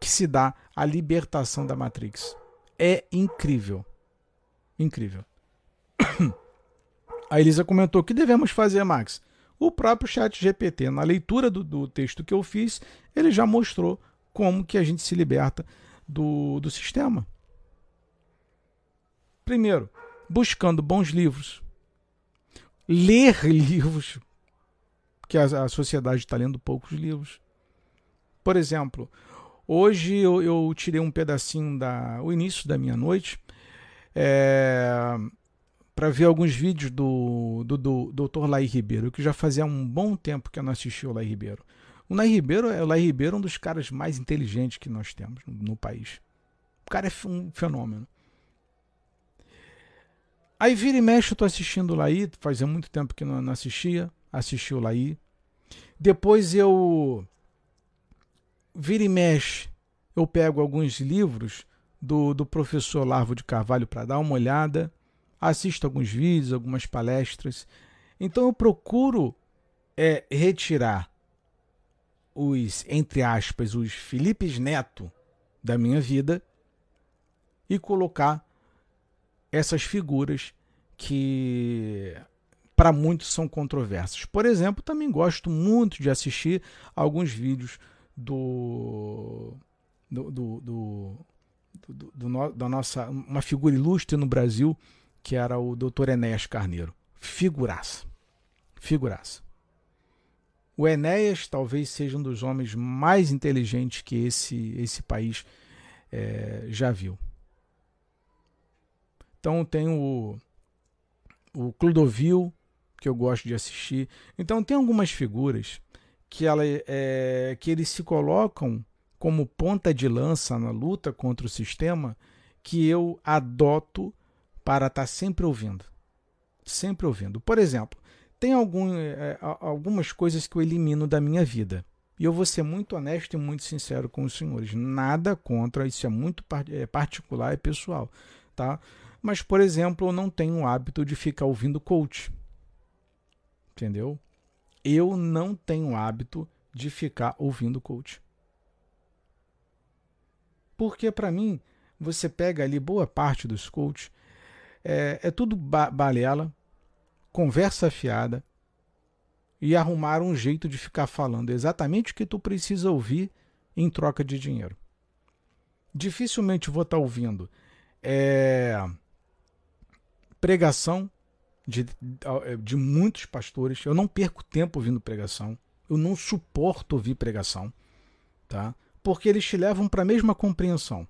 que se dá a libertação da Matrix. É incrível. Incrível. [coughs] A Elisa comentou: que devemos fazer, Max? O próprio chat GPT, na leitura do, do texto que eu fiz, ele já mostrou como que a gente se liberta do, do sistema. Primeiro, buscando bons livros. Ler [laughs] livros, que a, a sociedade está lendo poucos livros. Por exemplo, hoje eu, eu, tirei um pedacinho da o início da minha noite é, para ver alguns vídeos do, do, do Dr. Lai Ribeiro, que já fazia um bom tempo que eu não assistia o Lai Ribeiro. O Lai Ribeiro, o Lai Ribeiro é um dos caras mais inteligentes que nós temos no, no país. O cara é um fenômeno. Aí vira e mexe, eu tô assistindo o Laí, fazia muito tempo que não, não assistia, assisti o Laí. Depois eu vira e mexe, eu pego alguns livros do, do professor Larvo de Carvalho para dar uma olhada assisto alguns vídeos, algumas palestras. Então eu procuro é, retirar os, entre aspas, os Filipes Neto da minha vida e colocar essas figuras que para muitos são controversas. Por exemplo, também gosto muito de assistir alguns vídeos do do, do, do, do, do da nossa uma figura ilustre no Brasil que era o Dr. Enéas Carneiro. Figuraça. Figuraça. O Enéas talvez seja um dos homens mais inteligentes que esse, esse país é, já viu. Então tem o, o Clodovil, que eu gosto de assistir. Então tem algumas figuras que, ela, é, que eles se colocam como ponta de lança na luta contra o sistema que eu adoto para estar tá sempre ouvindo. Sempre ouvindo. Por exemplo, tem algum, é, algumas coisas que eu elimino da minha vida. E eu vou ser muito honesto e muito sincero com os senhores. Nada contra, isso é muito é, particular e pessoal. Tá? Mas, por exemplo, eu não tenho o hábito de ficar ouvindo coach. Entendeu? Eu não tenho hábito de ficar ouvindo coach. Porque, para mim, você pega ali boa parte dos coaches é, é tudo ba balela, conversa fiada e arrumar um jeito de ficar falando exatamente o que tu precisa ouvir em troca de dinheiro. Dificilmente vou estar tá ouvindo é, pregação de, de muitos pastores. Eu não perco tempo ouvindo pregação. Eu não suporto ouvir pregação, tá? Porque eles te levam para a mesma compreensão,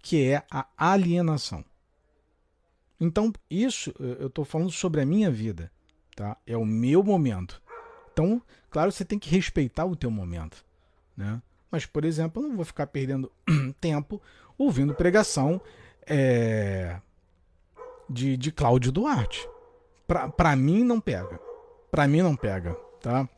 que é a alienação. Então, isso eu estou falando sobre a minha vida, tá? É o meu momento. Então, claro, você tem que respeitar o teu momento, né? Mas, por exemplo, eu não vou ficar perdendo [clears throat] tempo ouvindo pregação é, de, de Cláudio Duarte. Para mim, não pega. Para mim, não pega, tá?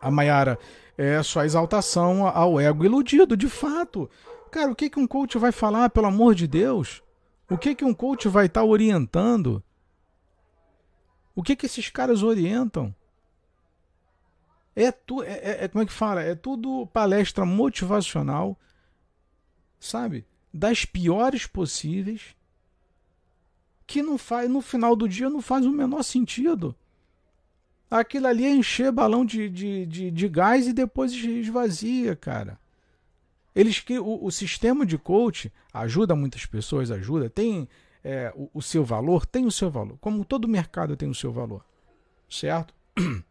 A Mayara é só exaltação ao ego iludido, de fato. Cara, o que, que um coach vai falar, pelo amor de Deus? O que, que um coach vai estar tá orientando? O que, que esses caras orientam? É, tu, é, é, é, como é que fala? É tudo palestra motivacional, sabe? Das piores possíveis, que não faz, no final do dia não faz o menor sentido. Aquilo ali é encher balão de, de, de, de gás e depois esvazia, cara. Eles que o, o, sistema de coach ajuda muitas pessoas, ajuda, tem é, o, o, seu valor, tem o seu valor. Como todo mercado tem o seu valor, certo? [clears throat]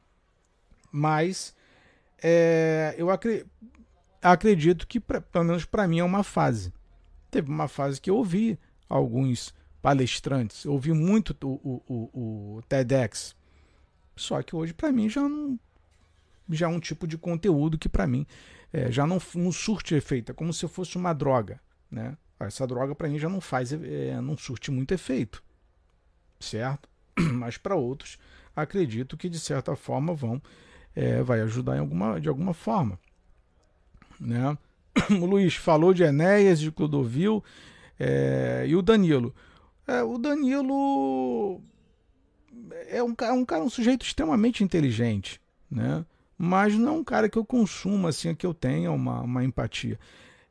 Mas é, eu acredito, que, pra, pelo menos para mim, é uma fase. Teve uma fase que eu ouvi alguns palestrantes, ouvi muito o, o, o TEDx, só que hoje, para mim, já não. Já é um tipo de conteúdo que, para mim, é, já não, não surte efeito. É como se fosse uma droga. Né? Essa droga, para mim, já não faz. É, não surte muito efeito. Certo? [clears throat] Mas para outros, acredito que, de certa forma, vão. É, vai ajudar em alguma, de alguma forma. Né? [clears throat] O Luiz falou de Enéas, de Clodovil é, e o Danilo. É, o Danilo é um, é um cara, um sujeito extremamente inteligente, né? Mas não é um cara que eu consumo, assim, que eu tenha uma, uma empatia.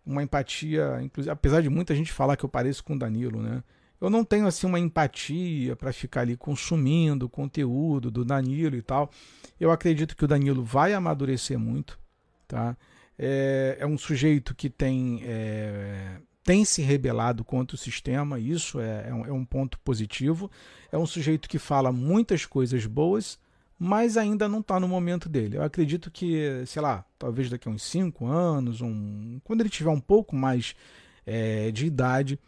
Uma empatia, inclusive, apesar de muita gente falar que eu pareço com o Danilo, né? Eu não tenho, assim, uma empatia para ficar ali consumindo o conteúdo do Danilo e tal. Eu acredito que o Danilo vai amadurecer muito, tá? É, é um sujeito que tem é, tem se rebelado contra o sistema, isso é, é, um, é um ponto positivo. É um sujeito que fala muitas coisas boas, mas ainda não está no momento dele. Eu acredito que, sei lá, talvez daqui a uns 5 anos, um, quando ele tiver um pouco mais é, de idade,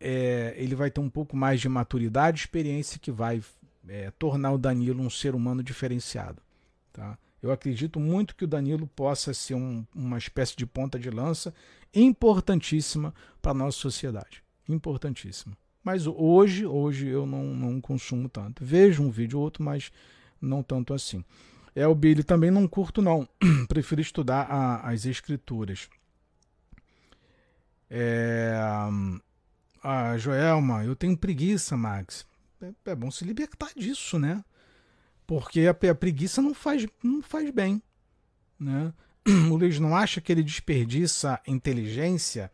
é, ele vai ter um pouco mais de maturidade, experiência que vai é, tornar o Danilo um ser humano diferenciado. Tá? Eu acredito muito que o Danilo possa ser um, uma espécie de ponta de lança importantíssima para a nossa sociedade. Importantíssima. Mas hoje, hoje eu não, não consumo tanto. Vejo um vídeo ou outro, mas não tanto assim. É o Billy também não curto não. [clears throat] Prefiro estudar a, as escrituras. É, a Joelma, eu tenho preguiça, Max. É, é bom se libertar disso, né? Porque a, preguiça não faz, não faz bem. Né? [clears throat] O Luiz não acha que ele desperdiça inteligência?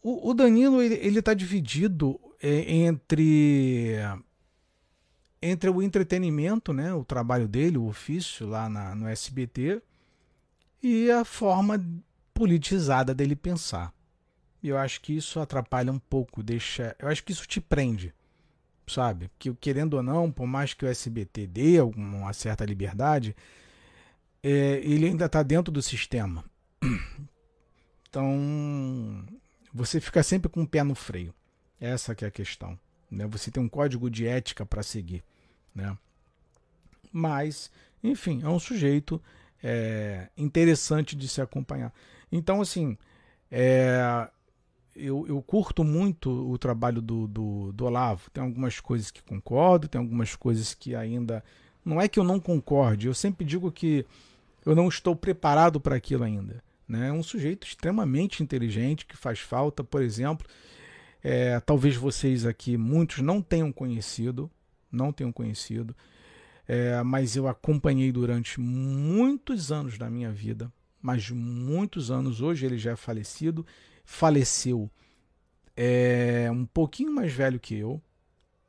O, o Danilo ele está dividido é, entre entre o entretenimento, né, o trabalho dele, o ofício lá na, no SBT, e a forma politizada dele pensar. E eu acho que isso atrapalha um pouco, deixa. Eu acho que isso te prende sabe? Que querendo ou não, por mais que o SBT dê uma certa liberdade, é, ele ainda está dentro do sistema. [clears throat] Então, você fica sempre com o pé no freio. Essa que é a questão. Né? Você tem um código de ética para seguir. Né? Mas, enfim, é um sujeito é, interessante de se acompanhar. Então, assim, é, eu, eu curto muito o trabalho do, do, do, Olavo. Tem algumas coisas que concordo, tem algumas coisas que ainda. Não é que eu não concorde, eu sempre digo que eu não estou preparado para aquilo ainda. Né? É um sujeito extremamente inteligente que faz falta, por exemplo. É, talvez vocês aqui, muitos não tenham conhecido, não tenham conhecido, é, mas eu acompanhei durante muitos anos da minha vida, mas muitos anos. Hoje ele já é falecido faleceu é, um pouquinho mais velho que eu,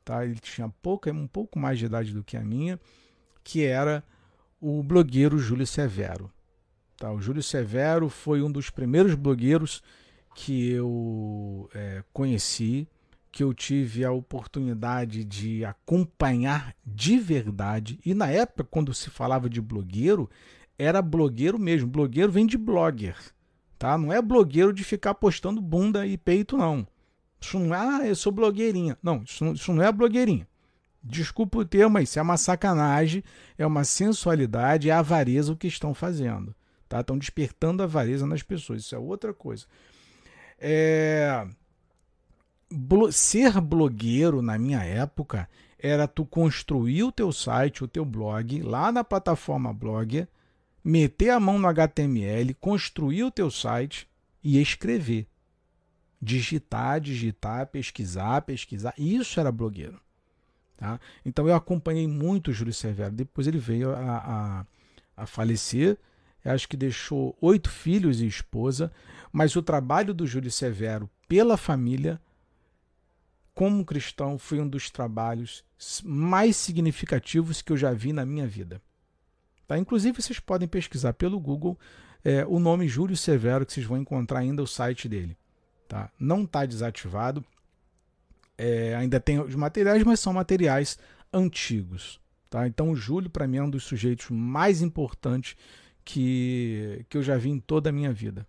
tá? Ele tinha um pouco mais de idade do que a minha, que era o blogueiro Júlio Severo. Tá? O Júlio Severo foi um dos primeiros blogueiros que eu é, conheci, que eu tive a oportunidade de acompanhar de verdade. E na época, quando se falava de blogueiro, era blogueiro mesmo. Blogueiro vem de blogger. Tá? Não é blogueiro de ficar postando bunda e peito, não. Isso não é, ah, eu sou blogueirinha. Não, isso, isso não é blogueirinha. Desculpa o termo, isso é uma sacanagem, é uma sensualidade, é avareza o que estão fazendo. Tá? Estão despertando avareza nas pessoas, isso é outra coisa. É... blo ser blogueiro na minha época era tu construir o teu site, o teu blog, lá na plataforma Blogger, meter a mão no HTML, construir o teu site e escrever. Digitar, digitar, pesquisar, pesquisar. Isso era blogueiro. Tá? Então eu acompanhei muito o Júlio Severo. Depois ele veio a, a, a falecer. Eu acho que deixou oito filhos e esposa. Mas o trabalho do Júlio Severo pela família como cristão, foi um dos trabalhos mais significativos que eu já vi na minha vida. Tá? Inclusive, vocês podem pesquisar pelo Google é, o nome Júlio Severo, que vocês vão encontrar ainda o site dele. Tá? Não está desativado. É, ainda tem os materiais, mas são materiais antigos. Tá? Então, o Júlio, para mim, é um dos sujeitos mais importantes que, que eu já vi em toda a minha vida.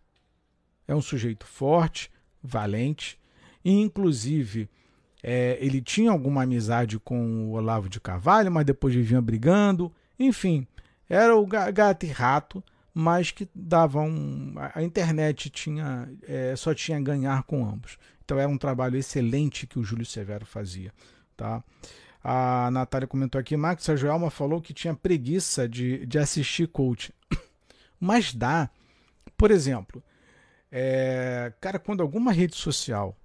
É um sujeito forte, valente, e, inclusive é, ele tinha alguma amizade com o Olavo de Carvalho, mas depois viviam brigando. Enfim, era o gato e rato, mas que davam. Um, a internet tinha é, só tinha ganhar com ambos. Então era um trabalho excelente que o Júlio Severo fazia. Tá? A Natália comentou aqui, Max, a Joelma falou que tinha preguiça de, de assistir coach. [coughs] Mas dá. Por exemplo, é, cara, quando alguma rede social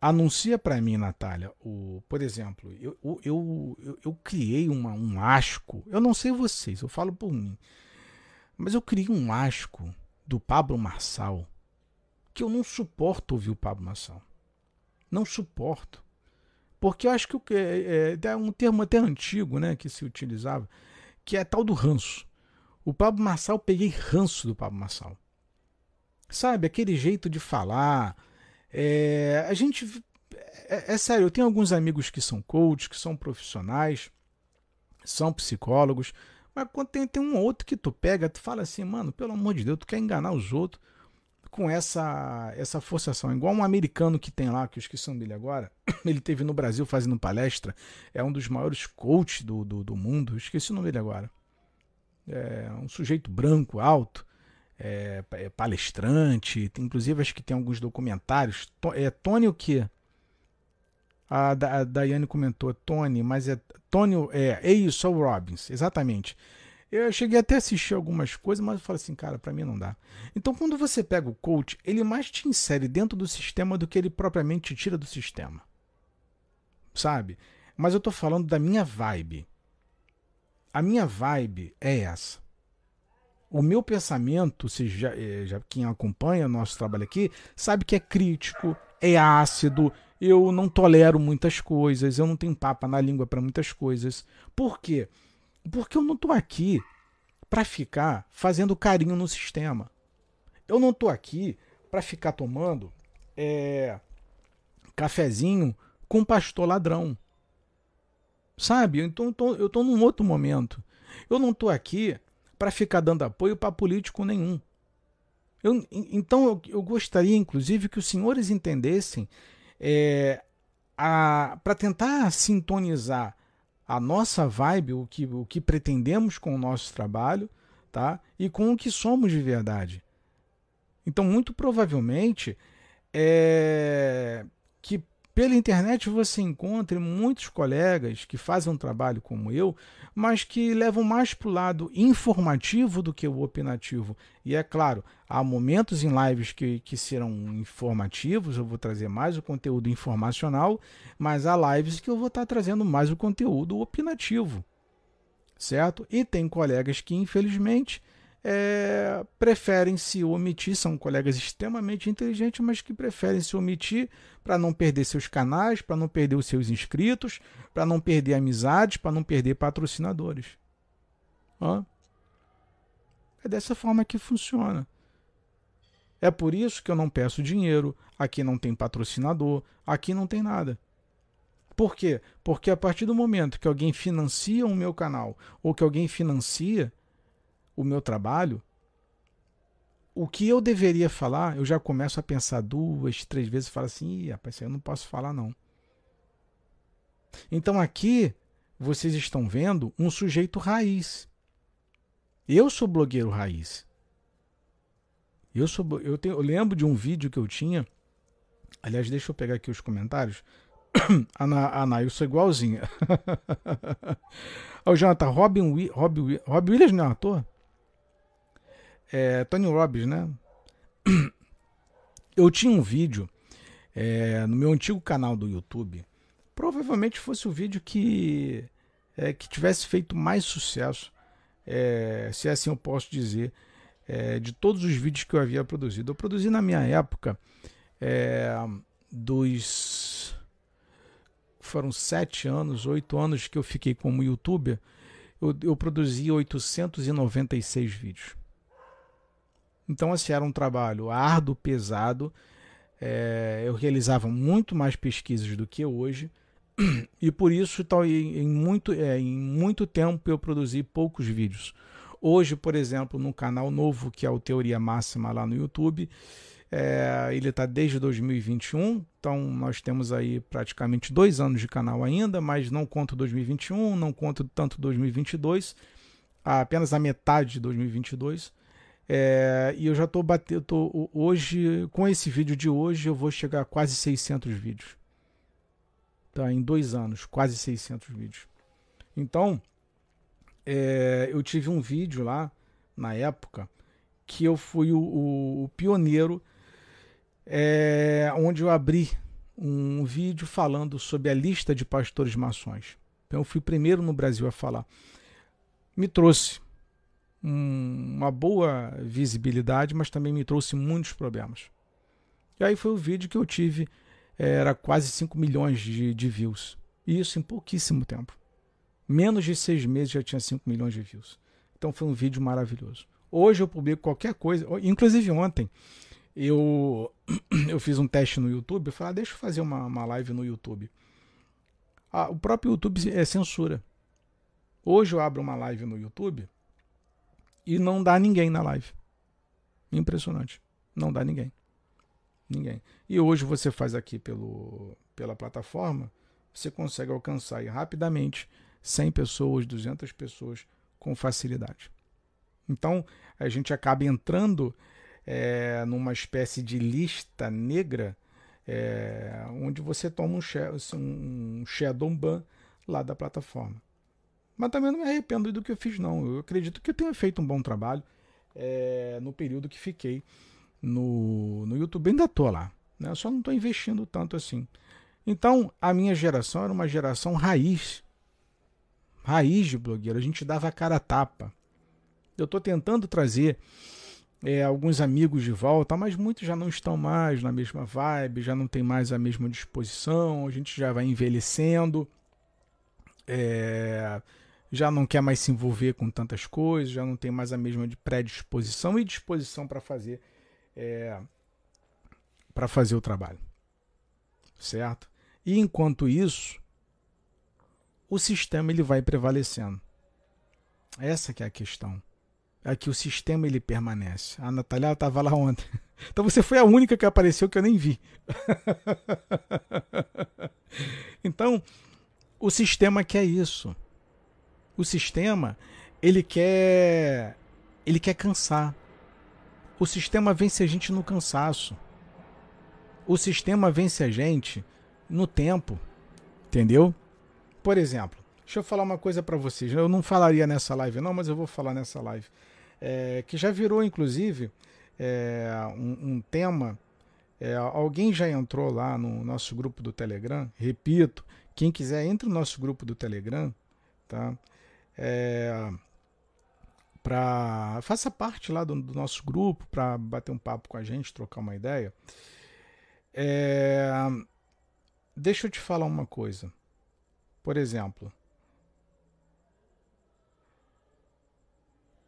anuncia para mim, Natália, o, por exemplo, eu, eu, eu, eu criei uma, um asco, eu não sei vocês, eu falo por mim, mas eu criei um asco do Pablo Marçal que eu não suporto ouvir o Pablo Marçal. Não suporto. Porque eu acho que é, é, é um termo até antigo né, que se utilizava, que é tal do ranço. O Pablo Marçal, peguei ranço do Pablo Marçal. Sabe, aquele jeito de falar, é, a gente. É, é, sério, eu tenho alguns amigos que são coaches, que são profissionais, são psicólogos, mas quando tem, tem um outro que tu pega, tu fala assim, mano, pelo amor de Deus, tu quer enganar os outros com essa essa forçação. Igual um americano que tem lá, que eu esqueci o nome dele agora, [coughs] ele teve no Brasil fazendo palestra, é um dos maiores coaches do, do, do mundo, esqueci o nome dele agora. É um sujeito branco, alto, é, é palestrante, tem, inclusive acho que tem alguns documentários. É Tony o quê? A, a Daiane comentou Tony, mas é Tony, é, é isso, é o Robbins, exatamente. Eu cheguei até a assistir algumas coisas, mas eu falei assim, cara, para mim não dá. Então, quando você pega o coach, ele mais te insere dentro do sistema do que ele propriamente te tira do sistema. Sabe? Mas eu tô falando da minha vibe. A minha vibe é essa o meu pensamento, se já, eh, já, quem acompanha o nosso trabalho aqui, sabe que é crítico, é ácido, eu não tolero muitas coisas, eu não tenho papa na língua para muitas coisas. Por quê? Porque eu não estou aqui para ficar fazendo carinho no sistema. Eu não estou aqui para ficar tomando é, cafezinho com pastor ladrão. Sabe? Então eu tô num outro momento. Eu não estou aqui para ficar dando apoio para político nenhum. Eu, então eu, eu, gostaria, inclusive, que os senhores entendessem é, para tentar sintonizar a nossa vibe, o que, o que pretendemos com o nosso trabalho, tá? E com o que somos de verdade. Então, muito provavelmente, é, que pela internet você encontra muitos colegas que fazem um trabalho como eu, mas que levam mais para o lado informativo do que o opinativo. E é claro, há momentos em lives que, que serão informativos, eu vou trazer mais o conteúdo informacional, mas há lives que eu vou estar trazendo mais o conteúdo opinativo. Certo? E tem colegas que, infelizmente, é, preferem se omitir, são colegas extremamente inteligentes, mas que preferem se omitir para não perder seus canais, para não perder os seus inscritos, para não perder amizades, para não perder patrocinadores. É dessa forma que funciona. É por isso que eu não peço dinheiro, aqui não tem patrocinador, aqui não tem nada. Por quê? Porque a partir do momento que alguém financia o meu canal ou que alguém financia o meu trabalho, o que eu deveria falar, eu já começo a pensar duas, três vezes e falo assim, Ih, rapaz, isso eu não posso falar não. Então aqui vocês estão vendo um sujeito raiz. Eu sou blogueiro raiz. Eu, sou, eu, tenho, eu lembro de um vídeo que eu tinha Aliás, deixa eu pegar aqui os comentários. [coughs] a, Ana, eu sou igualzinha. [laughs] o Jonathan, Robin, Robin, Robin Williams não é um ator? É, Tony Robbins, né? Eu tinha um vídeo é, no meu antigo canal do YouTube. Provavelmente fosse o vídeo que, é, que tivesse feito mais sucesso, é, se assim eu posso dizer, é, de todos os vídeos que eu havia produzido. Eu produzi na minha época é, dos foram sete anos, oito anos que eu fiquei como youtuber, eu, eu produzi 896 vídeos. Então, assim, era um trabalho árduo, pesado. É, eu realizava muito mais pesquisas do que hoje. E por isso, tal, em, muito, é, em muito tempo, eu produzi poucos vídeos. Hoje, por exemplo, no canal novo, que é o Teoria Máxima lá no YouTube, é, ele está desde 2021, então nós temos aí praticamente dois anos de canal ainda, mas não conto 2021, não conto tanto 2022, apenas a metade de 2022. É, e eu já estou batendo, tô, hoje, com esse vídeo de hoje, eu vou chegar a quase 600 vídeos. Tá, em dois anos, quase 600 vídeos. Então, é, eu tive um vídeo lá, na época, que eu fui o, o, o pioneiro é, onde eu abri um vídeo falando sobre a lista de pastores maçons. Então eu fui o primeiro no Brasil a falar. Me trouxe um, uma boa visibilidade, mas também me trouxe muitos problemas. E aí foi o vídeo que eu tive, era quase 5 milhões de, de views. E isso em pouquíssimo tempo. Menos de seis meses já tinha 5 milhões de views. Então foi um vídeo maravilhoso. Hoje eu publico qualquer coisa, inclusive ontem eu, [coughs] eu fiz um teste no YouTube, eu falei, ah, deixa eu fazer uma, uma live no YouTube. Ah, o próprio YouTube é censura. Hoje eu abro uma live no YouTube e não dá ninguém na live. Impressionante. Não dá ninguém. Ninguém. E hoje você faz aqui pelo, pela plataforma, você consegue alcançar rapidamente 100 pessoas, 200 pessoas com facilidade. Então, a gente acaba entrando é, numa espécie de lista negra, é, onde você toma um, um shadow ban lá da plataforma. Mas também não me arrependo do que eu fiz, não. Eu acredito que eu tenha feito um bom trabalho é, no período que fiquei no, no YouTube. Ainda estou lá. Né? Só não estou investindo tanto assim. Então, a minha geração era uma geração raiz. Raiz de blogueiro. A gente dava a cara a tapa. Eu estou tentando trazer é, alguns amigos de volta, mas muitos já não estão mais na mesma vibe, já não tem mais a mesma disposição, a gente já vai envelhecendo, é, já não quer mais se envolver com tantas coisas, já não tem mais a mesma predisposição e disposição para fazer é, para fazer o trabalho, certo? E enquanto isso, o sistema ele vai prevalecendo. Essa que é a questão é o sistema ele permanece. A Natália estava lá ontem. [laughs] Então você foi a única que apareceu que eu nem vi. [laughs] então, o sistema quer isso. O sistema, ele quer ele quer cansar. O sistema vence a gente no cansaço. O sistema vence a gente no tempo. Entendeu? Por exemplo, deixa eu falar uma coisa para vocês. Eu não falaria nessa live não, mas eu vou falar nessa live é, que já virou, inclusive, é, um, um, tema. É, alguém já entrou lá no nosso grupo do Telegram. Repito, quem quiser, entre no nosso grupo do Telegram. Tá? É, pra, faça parte lá do, do nosso grupo para bater um papo com a gente, trocar uma ideia. É, deixa eu te falar uma coisa. Por exemplo,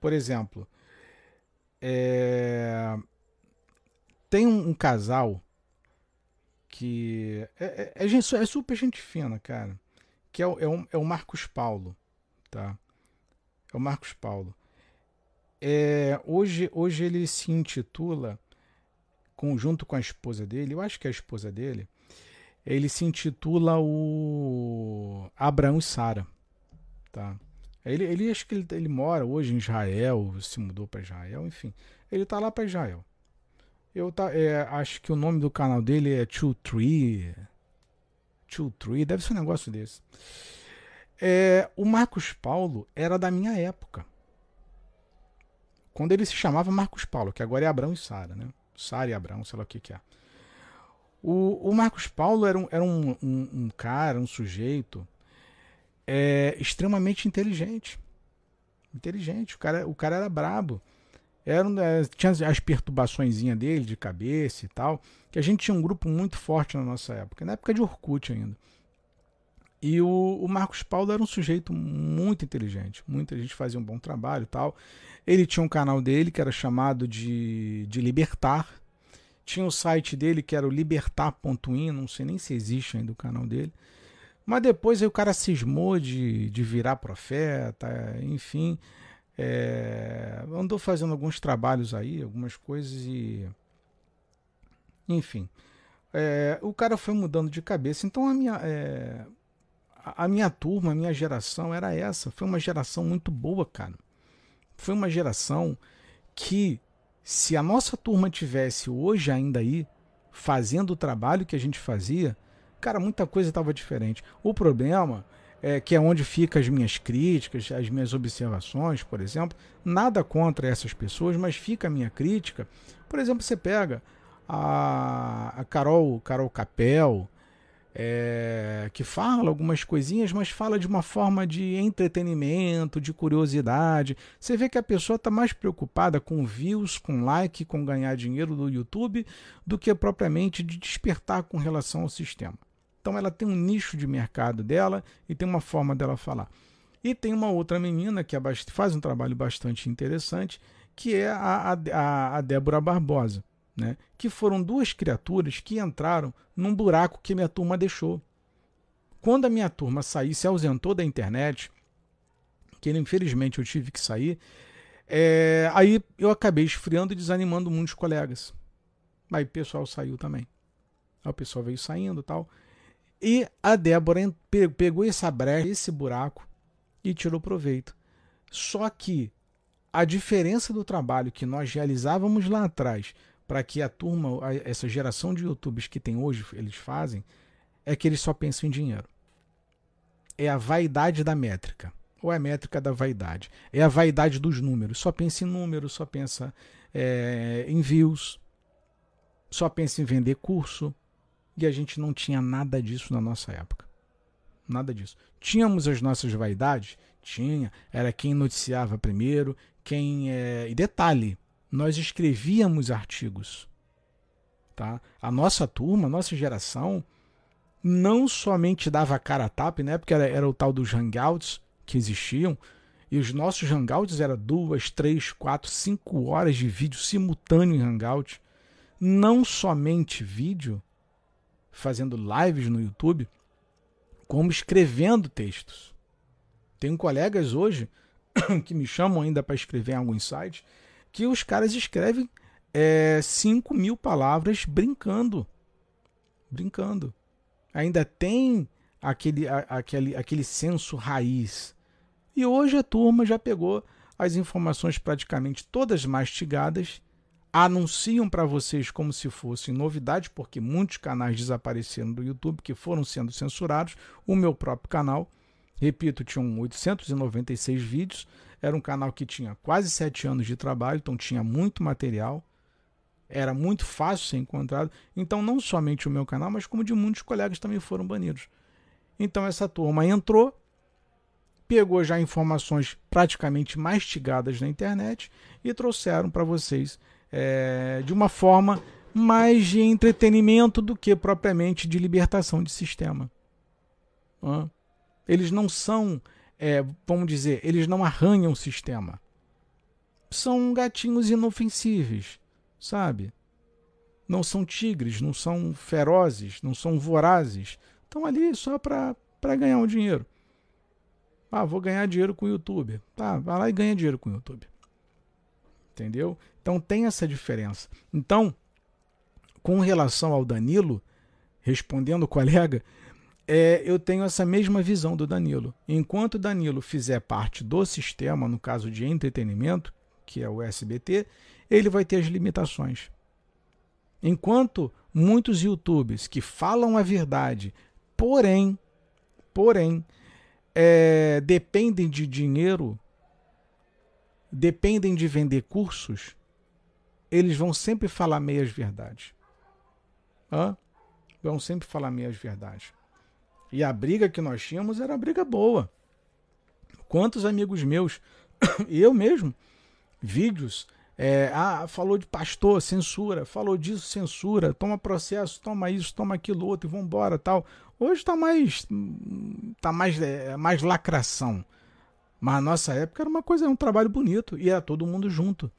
Por exemplo, é... tem um, um, casal que é, é, é, é, super gente fina, cara. Que é o, é, o, é o Marcos Paulo, tá? É o Marcos Paulo. É, hoje, hoje ele se intitula, conjunto com a esposa dele, eu acho que é a esposa dele, ele se intitula o Abraão e Sara, tá? Ele, ele acho que ele, ele mora hoje em Israel, se mudou para Israel, enfim. Ele está lá para Israel. Eu tá, é, acho que o nome do canal dele é Two Tree. Two Tree, deve ser um negócio desse. É, o Marcos Paulo era da minha época. Quando ele se chamava Marcos Paulo, que agora é Abrão e Sara, né? Sara e Abrão, sei lá o que, que é. O, o Marcos Paulo era um, era um, um, um cara, um sujeito é, extremamente inteligente. Inteligente, o cara, o cara era brabo. Era, é, tinha as perturbações dele de cabeça e tal, que a gente tinha um grupo muito forte na nossa época, na época de Orkut ainda. E o, o Marcos Paulo era um sujeito muito inteligente, muito inteligente, fazia um bom trabalho e tal. Ele tinha um canal dele que era chamado de, de Libertar. Tinha o site dele que era o libertar.in, não sei nem se existe ainda o canal dele. Mas depois aí o cara cismou de, de virar profeta, enfim. É, andou fazendo alguns trabalhos aí, algumas coisas e. Enfim. É, o cara foi mudando de cabeça. Então a minha. É, a minha turma, a minha geração era essa. Foi uma geração muito boa, cara. Foi uma geração que, se a nossa turma tivesse hoje ainda aí, fazendo o trabalho que a gente fazia, cara, muita coisa estava diferente. O problema é que é onde ficam as minhas críticas, as minhas observações, por exemplo. Nada contra essas pessoas, mas fica a minha crítica. Por exemplo, você pega a, a Carol, Carol Capel, é, que fala algumas coisinhas, mas fala de uma forma de entretenimento, de curiosidade. Você vê que a pessoa está mais preocupada com views, com like, com ganhar dinheiro do YouTube, do que propriamente de despertar com relação ao sistema. Então ela tem um nicho de mercado dela e tem uma forma dela falar. E tem uma outra menina que é faz um trabalho bastante interessante, que é a, a, a Débora Barbosa né? que foram duas criaturas que entraram num buraco que minha turma deixou. Quando a minha turma saiu, se ausentou da internet, que infelizmente eu tive que sair, é, aí eu acabei esfriando e desanimando muitos colegas. Aí o pessoal saiu também. Aí o pessoal veio saindo tal. E a Débora pegou essa brecha, esse buraco e tirou proveito. Só que a diferença do trabalho que nós realizávamos lá atrás para que a turma, essa geração de youtubers que tem hoje, eles fazem, é que eles só pensam em dinheiro. É a vaidade da métrica. Ou é a métrica da vaidade. É a vaidade dos números. Só pensa em números, só pensa é, em views, só pensa em vender curso. E a gente não tinha nada disso na nossa época. Nada disso. Tínhamos as nossas vaidades? Tinha. Era quem noticiava primeiro, quem. É... E detalhe, nós escrevíamos artigos. Tá? A nossa turma, a nossa geração, não somente dava cara a tapa, né? porque era, era o tal dos hangouts que existiam, e os nossos hangouts eram duas, três, quatro, cinco horas de vídeo simultâneo em hangout. Não somente vídeo, fazendo lives no YouTube, como escrevendo textos. Tenho colegas hoje [coughs] que me chamam ainda para escrever em alguns sites que os caras escrevem é, 5 mil palavras brincando. Brincando. Ainda tem aquele, aquele, aquele senso raiz. E hoje a turma já pegou as informações praticamente todas mastigadas, anunciam para vocês como se fossem novidades, porque muitos canais desapareceram do YouTube que foram sendo censurados. O meu próprio canal, repito, tinham 896 vídeos, era um canal que tinha quase sete anos de trabalho, então tinha muito material. Era muito fácil ser encontrado. Então, não somente o meu canal, mas como de muitos colegas também foram banidos. Então, essa turma entrou, pegou já informações praticamente mastigadas na internet e trouxeram para vocês é, de uma forma mais de entretenimento do que propriamente de libertação de sistema. Eles não são é, vamos dizer, eles não arranham o sistema. São gatinhos inofensíveis, sabe? Não são tigres, não são ferozes, não são vorazes. Estão ali só para ganhar um dinheiro. Ah, vou ganhar dinheiro com o YouTube. Tá, vai lá e ganha dinheiro com o YouTube. Entendeu? Então tem essa diferença. Então, com relação ao Danilo, respondendo o colega, é, eu tenho essa mesma visão do Danilo. Enquanto Danilo fizer parte do sistema, no caso de entretenimento, que é o SBT, ele vai ter as limitações. Enquanto muitos youtubers que falam a verdade, porém, porém, é, dependem de dinheiro, dependem de vender cursos, eles vão sempre falar meias verdades. Hã? Vão sempre falar meias verdades. E a briga que nós tínhamos era uma briga boa. Quantos amigos meus, [coughs] eu mesmo, vídeos, é, ah, falou de pastor, censura, falou disso, censura, toma processo, toma isso, toma aquilo outro, e vambora, tal. Hoje está mais, tá mais, é, mais lacração. Mas na nossa época era uma coisa, um trabalho bonito, e era todo mundo junto.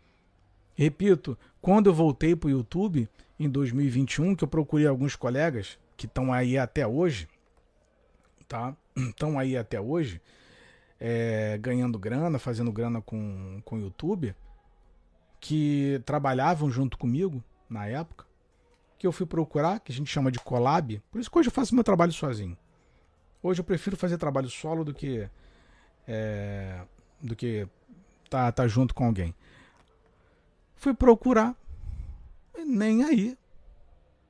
Repito, quando eu voltei para o YouTube, em 2021, que eu procurei alguns colegas que estão aí até hoje, tá? Estão aí até hoje, é, ganhando grana, fazendo grana com o YouTube, que trabalhavam junto comigo na época, que eu fui procurar, que a gente chama de collab. Por isso que hoje eu faço meu trabalho sozinho. Hoje eu prefiro fazer trabalho solo do que é, do que tá, tá junto com alguém. Fui procurar, nem aí,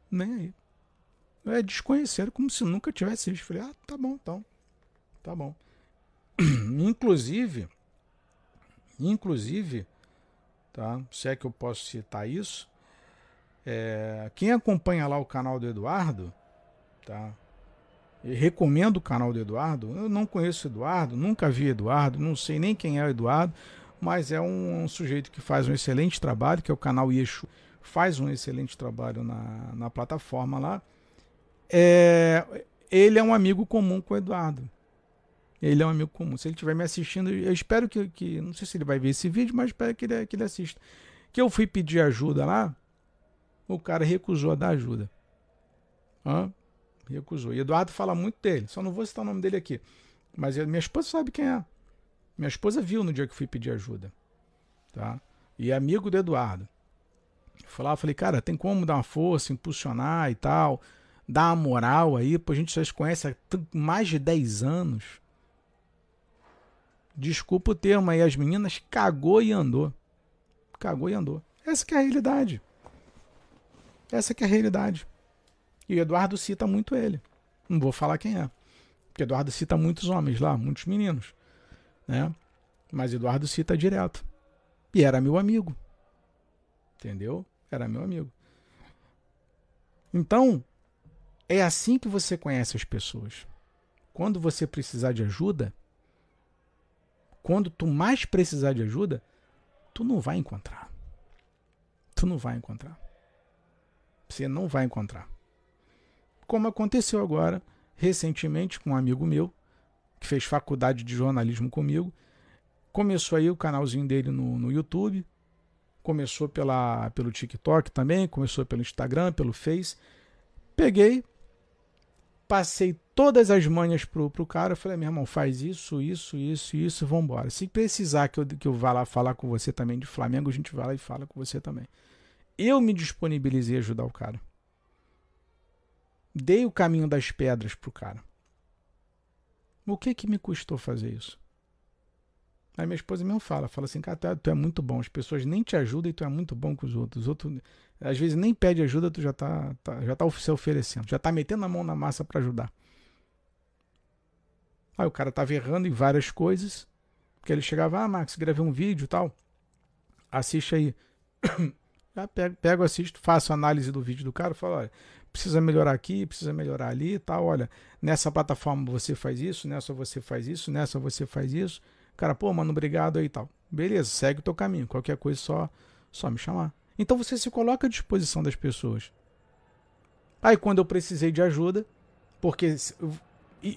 nem aí. É desconhecer como se nunca tivesse visto. Falei, ah, tá bom, então, tá bom. [clears throat] inclusive, inclusive, tá? Se é que eu posso citar isso, é, quem acompanha lá o canal do Eduardo, tá? Eu recomendo o canal do Eduardo. Eu não conheço Eduardo, nunca vi Eduardo, não sei nem quem é o Eduardo, mas é um, um sujeito que faz um excelente trabalho, que é o canal Yeshu, faz um excelente trabalho na, na plataforma lá. É, ele é um amigo comum com o Eduardo. Ele é um amigo comum. Se ele estiver me assistindo, eu espero que, que. Não sei se ele vai ver esse vídeo, mas espero que ele, que ele assista. Que eu fui pedir ajuda lá, o cara recusou a dar ajuda. Hã? Recusou. E Eduardo fala muito dele, só não vou citar o nome dele aqui. Mas minha esposa sabe quem é. Minha esposa viu no dia que fui pedir ajuda. Tá? E é amigo do Eduardo. Lá, falei, cara, tem como dar uma força, impulsionar e tal, dar uma moral aí, pô, a gente já se conhece há mais de 10 anos. Desculpa o termo aí, as meninas cagou e andou. Cagou e andou. Essa que é a realidade. Essa que é a realidade. E o Eduardo cita muito ele. Não vou falar quem é. Porque Eduardo cita muitos homens lá, muitos meninos. Né? Mas Eduardo cita direto. E era meu amigo. Entendeu? Era meu amigo. Então, é assim que você conhece as pessoas. Quando você precisar de ajuda, quando tu mais precisar de ajuda, tu não vai encontrar. Tu não vai encontrar. Você não vai encontrar. Como aconteceu agora, recentemente, com um amigo meu, que fez faculdade de jornalismo comigo. Começou aí o canalzinho dele no, no YouTube. Começou pela, pelo TikTok também, começou pelo Instagram, pelo Face. Peguei, passei todas as manhas pro, pro cara. Falei, meu irmão, faz isso, isso, isso, isso, vambora. Se precisar que eu, que eu vá lá falar com você também de Flamengo, a gente vai lá e fala com você também. Eu me disponibilizei a ajudar o cara. Dei o caminho das pedras pro cara. O que que me custou fazer isso? Aí minha esposa mesmo fala, fala assim, cara, tu é muito bom, as pessoas nem te ajudam e tu é muito bom com os outros. Os outros, às vezes, nem pede ajuda, tu já tá, tá já tá se oferecendo, já tá metendo a mão na massa para ajudar. Aí o cara tava errando em várias coisas, porque ele chegava, ah, Max, gravei um vídeo tal, assiste aí. [coughs] Já pego, pego, assisto, faço análise do vídeo do cara, falo, olha, precisa melhorar aqui, precisa melhorar ali e tal, olha, nessa plataforma você faz isso, nessa você faz isso, nessa você faz isso. Cara, pô, mano, obrigado aí e tal. Beleza, segue o teu caminho, qualquer coisa só, só me chamar. Então você se coloca à disposição das pessoas. Aí quando eu precisei de ajuda, porque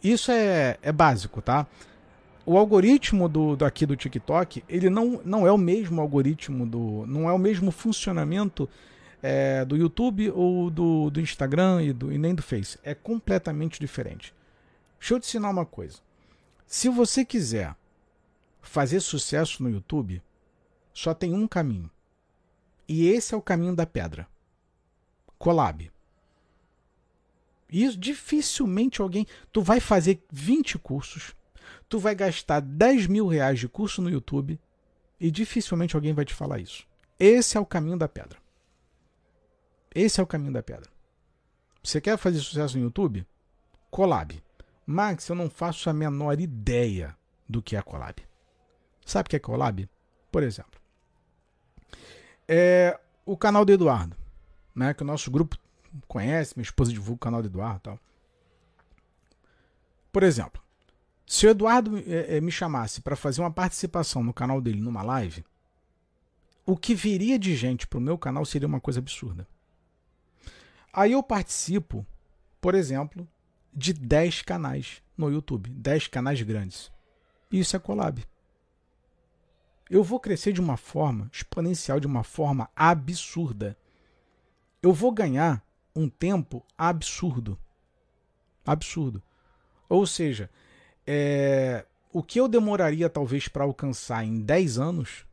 isso é, é básico, tá? o algoritmo do, aqui do TikTok, ele não, não é o mesmo algoritmo do. não é o mesmo funcionamento é, do YouTube ou do, do Instagram e, do, e nem do Face. É completamente diferente. Deixa eu te ensinar uma coisa. Se você quiser fazer sucesso no YouTube, só tem um caminho. E esse é o caminho da pedra. Collab. Isso dificilmente alguém. Tu vai fazer 20 cursos tu vai gastar 10 mil reais de curso no YouTube e dificilmente alguém vai te falar isso. Esse é o caminho da pedra. Esse é o caminho da pedra. Você quer fazer sucesso no YouTube? Collab. Max, eu não faço a menor ideia do que é collab. Sabe o que é collab? Por exemplo, é o canal do Eduardo, né? Que o nosso grupo conhece, minha esposa divulga o canal do Eduardo e tal. Por exemplo, se o Eduardo é, é, me chamasse para fazer uma participação no canal dele numa live, o que viria de gente para o meu canal seria uma coisa absurda. Aí eu participo, por exemplo, de 10 canais no YouTube, 10 canais grandes. Isso é collab. Eu vou crescer de uma forma exponencial, de uma forma absurda. Eu vou ganhar um tempo absurdo. Absurdo. Ou seja, é, o que eu demoraria talvez para alcançar em 10 anos,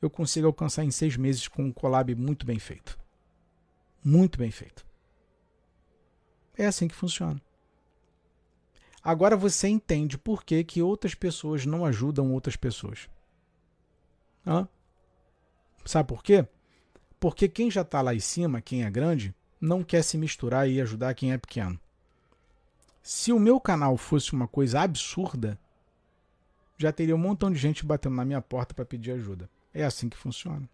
eu consigo alcançar em 6 meses com um collab muito bem feito. Muito bem feito. É assim que funciona. Agora você entende por que, que outras pessoas não ajudam outras pessoas. Hã? Sabe por quê? Porque quem já está lá em cima, quem é grande, não quer se misturar e ajudar quem é pequeno. Se o meu canal fosse uma coisa absurda, já teria um montão de gente batendo na minha porta para pedir ajuda. É assim que funciona.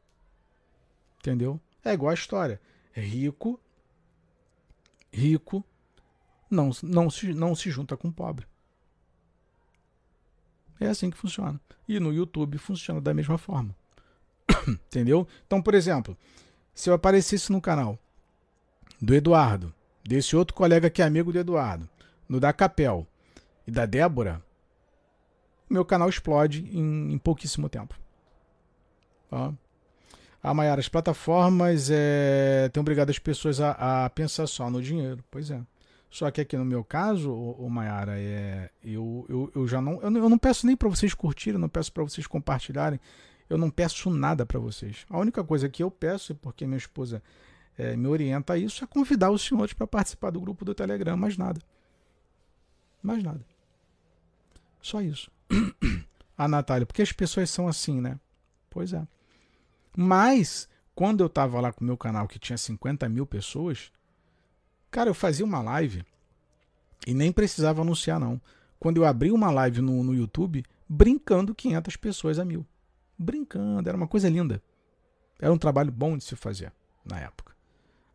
Entendeu? É igual a história. Rico, rico, não, não, se, não se junta com pobre. É assim que funciona. E no YouTube funciona da mesma forma. [coughs] Entendeu? Então, por exemplo, se eu aparecesse no canal do Eduardo, desse outro colega que é amigo do Eduardo, no da Capel e da Débora, meu canal explode em, em pouquíssimo tempo. Ó. Ah, Maiara, as plataformas é, têm obrigado as pessoas a, a pensar só no dinheiro. Pois é. Só que aqui no meu caso, o, Mayara, é, eu, eu, eu já não eu, não. eu não peço nem para vocês curtirem, não peço para vocês compartilharem. Eu não peço nada para vocês. A única coisa que eu peço, porque minha esposa é, me orienta a isso, é convidar os senhores para participar do grupo do Telegram. Mais nada. Mais nada. Só isso. a [clears throat] Natália, porque as pessoas são assim, né? Pois é. Mas, quando eu tava lá com o meu canal que tinha 50 mil pessoas, Cara, eu fazia uma live e nem precisava anunciar, não. Quando eu abri uma live no, no YouTube, brincando 500 pessoas a mil. Brincando, era uma coisa linda. Era um trabalho bom de se fazer na época.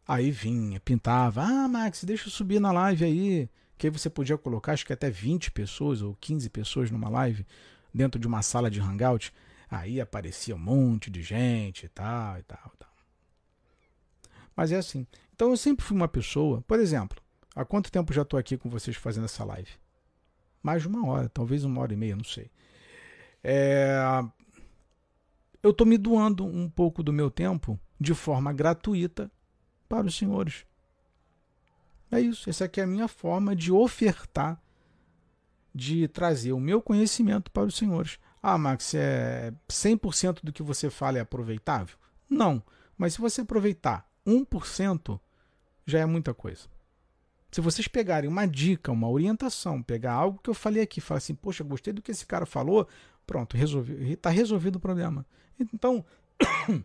Aí vinha, pintava. Ah, Max, deixa eu subir na live aí. Que aí você podia colocar, acho que até 20 pessoas ou 15 pessoas numa live, dentro de uma sala de hangout. Aí aparecia um monte de gente e tal, e tal, e tal. Mas é assim. Então eu sempre fui uma pessoa, por exemplo, há quanto tempo já estou aqui com vocês fazendo essa live? Mais de uma hora, talvez uma hora e meia, não sei. É... Eu estou me doando um pouco do meu tempo de forma gratuita para os senhores. É isso. Essa aqui é a minha forma de ofertar, de trazer o meu conhecimento para os senhores. Ah, Max, é 100% do que você fala é aproveitável? Não. Mas se você aproveitar 1%, já é muita coisa. Se vocês pegarem uma dica, uma orientação, pegar algo que eu falei aqui, falar assim, poxa, gostei do que esse cara falou, pronto, está resolvido o problema. Então, [clears throat]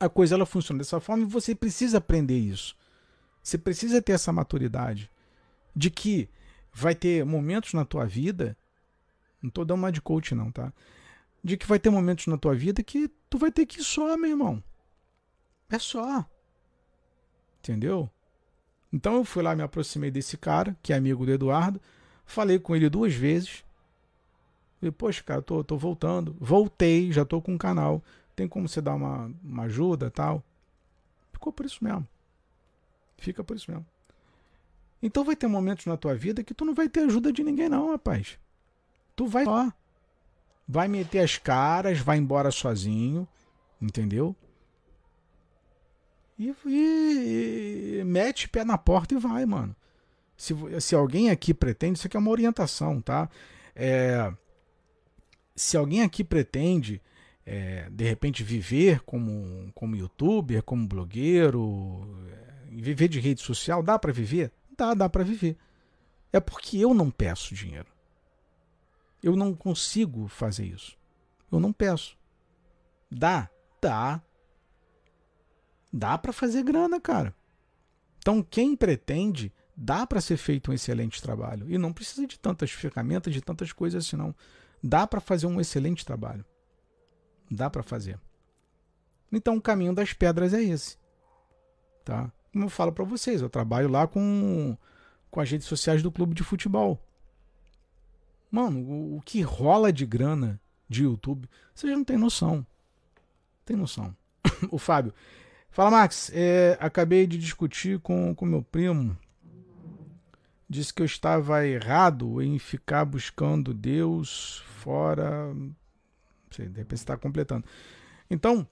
a coisa ela funciona dessa forma e você precisa aprender isso. Você precisa ter essa maturidade de que vai ter momentos na tua vida, não estou dando uma de coach não, tá? De que vai ter momentos na tua vida que tu vai ter que ir só, meu irmão. É só. Entendeu? Então eu fui lá, me aproximei desse cara, que é amigo do Eduardo, falei com ele duas vezes. Falei, poxa, cara, tô, tô voltando. Voltei, já tô com um canal. Tem como você dar uma, uma ajuda tal? Ficou por isso mesmo. Fica por isso mesmo. Então vai ter momentos na tua vida que tu não vai ter ajuda de ninguém, não, rapaz. Tu vai só. Vai meter as caras, vai embora sozinho. Entendeu? E, e, mete pé na porta e vai, mano. Se, se alguém aqui pretende, isso aqui é uma orientação, tá? É, se alguém aqui pretende, é, de repente, viver como, como youtuber, como blogueiro, é, viver de rede social, dá para viver? Dá, dá para viver. É porque eu não peço dinheiro. Eu não consigo fazer isso. Eu não peço. Dá? Dá. Dá para fazer grana, cara. Então, quem pretende, dá para ser feito um excelente trabalho. E não precisa de tantas ferramentas, de tantas coisas assim, não. Dá para fazer um excelente trabalho. Dá para fazer. Então, o caminho das pedras é esse. Tá? Como eu falo para vocês, eu trabalho lá com, com as redes sociais do clube de futebol. Mano, o, o que rola de grana de YouTube, vocês não tem noção. Tem noção. [coughs] o Fábio. Fala, Max. É, acabei de discutir com, com meu primo. Disse que eu estava errado em ficar buscando Deus fora. Não sei, de repente está completando. Então,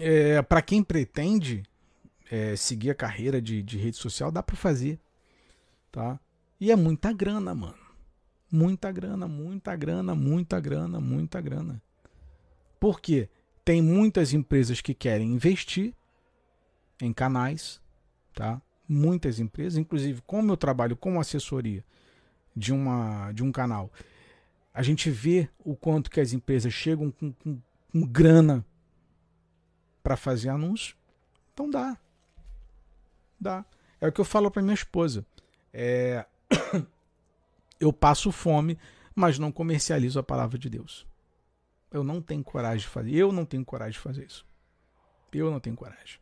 é, para quem pretende é, seguir a carreira de, de rede social, dá para fazer. Tá? E é muita grana, mano. Muita grana, muita grana, muita grana, muita grana. Por quê? Tem muitas empresas que querem investir em canais, tá? Muitas empresas, inclusive como eu trabalho como assessoria de, uma, de um canal, a gente vê o quanto que as empresas chegam com, com, com grana para fazer anúncio. Então dá. Dá. É o que eu falo para minha esposa. É, [coughs] eu passo fome, mas não comercializo a palavra de Deus. Eu não tenho coragem de fazer. Eu não tenho coragem de fazer isso. Eu não tenho coragem.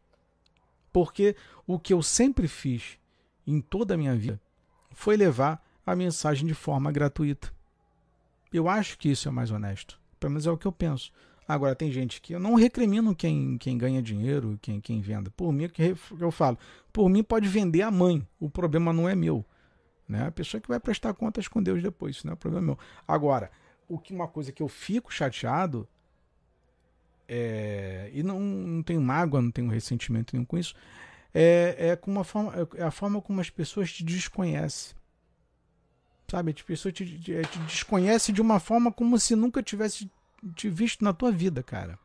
Porque o que eu sempre fiz em toda a minha vida foi levar a mensagem de forma gratuita. Eu acho que isso é mais honesto. Pelo menos é o que eu penso. Agora, tem gente que eu não recrimino quem, quem ganha dinheiro, quem, quem venda. Por mim, que eu falo, por mim pode vender a mãe. O problema não é meu. Né? A pessoa que vai prestar contas com Deus depois, isso não é problema meu. Agora, o que uma coisa que eu fico chateado é, e não, não tenho mágoa, não tenho ressentimento nenhum com isso, é, é, com uma forma, é a forma como as pessoas te desconhecem. Sabe? As pessoas te, te, te desconhecem de uma forma como se nunca tivesse te visto na tua vida, cara.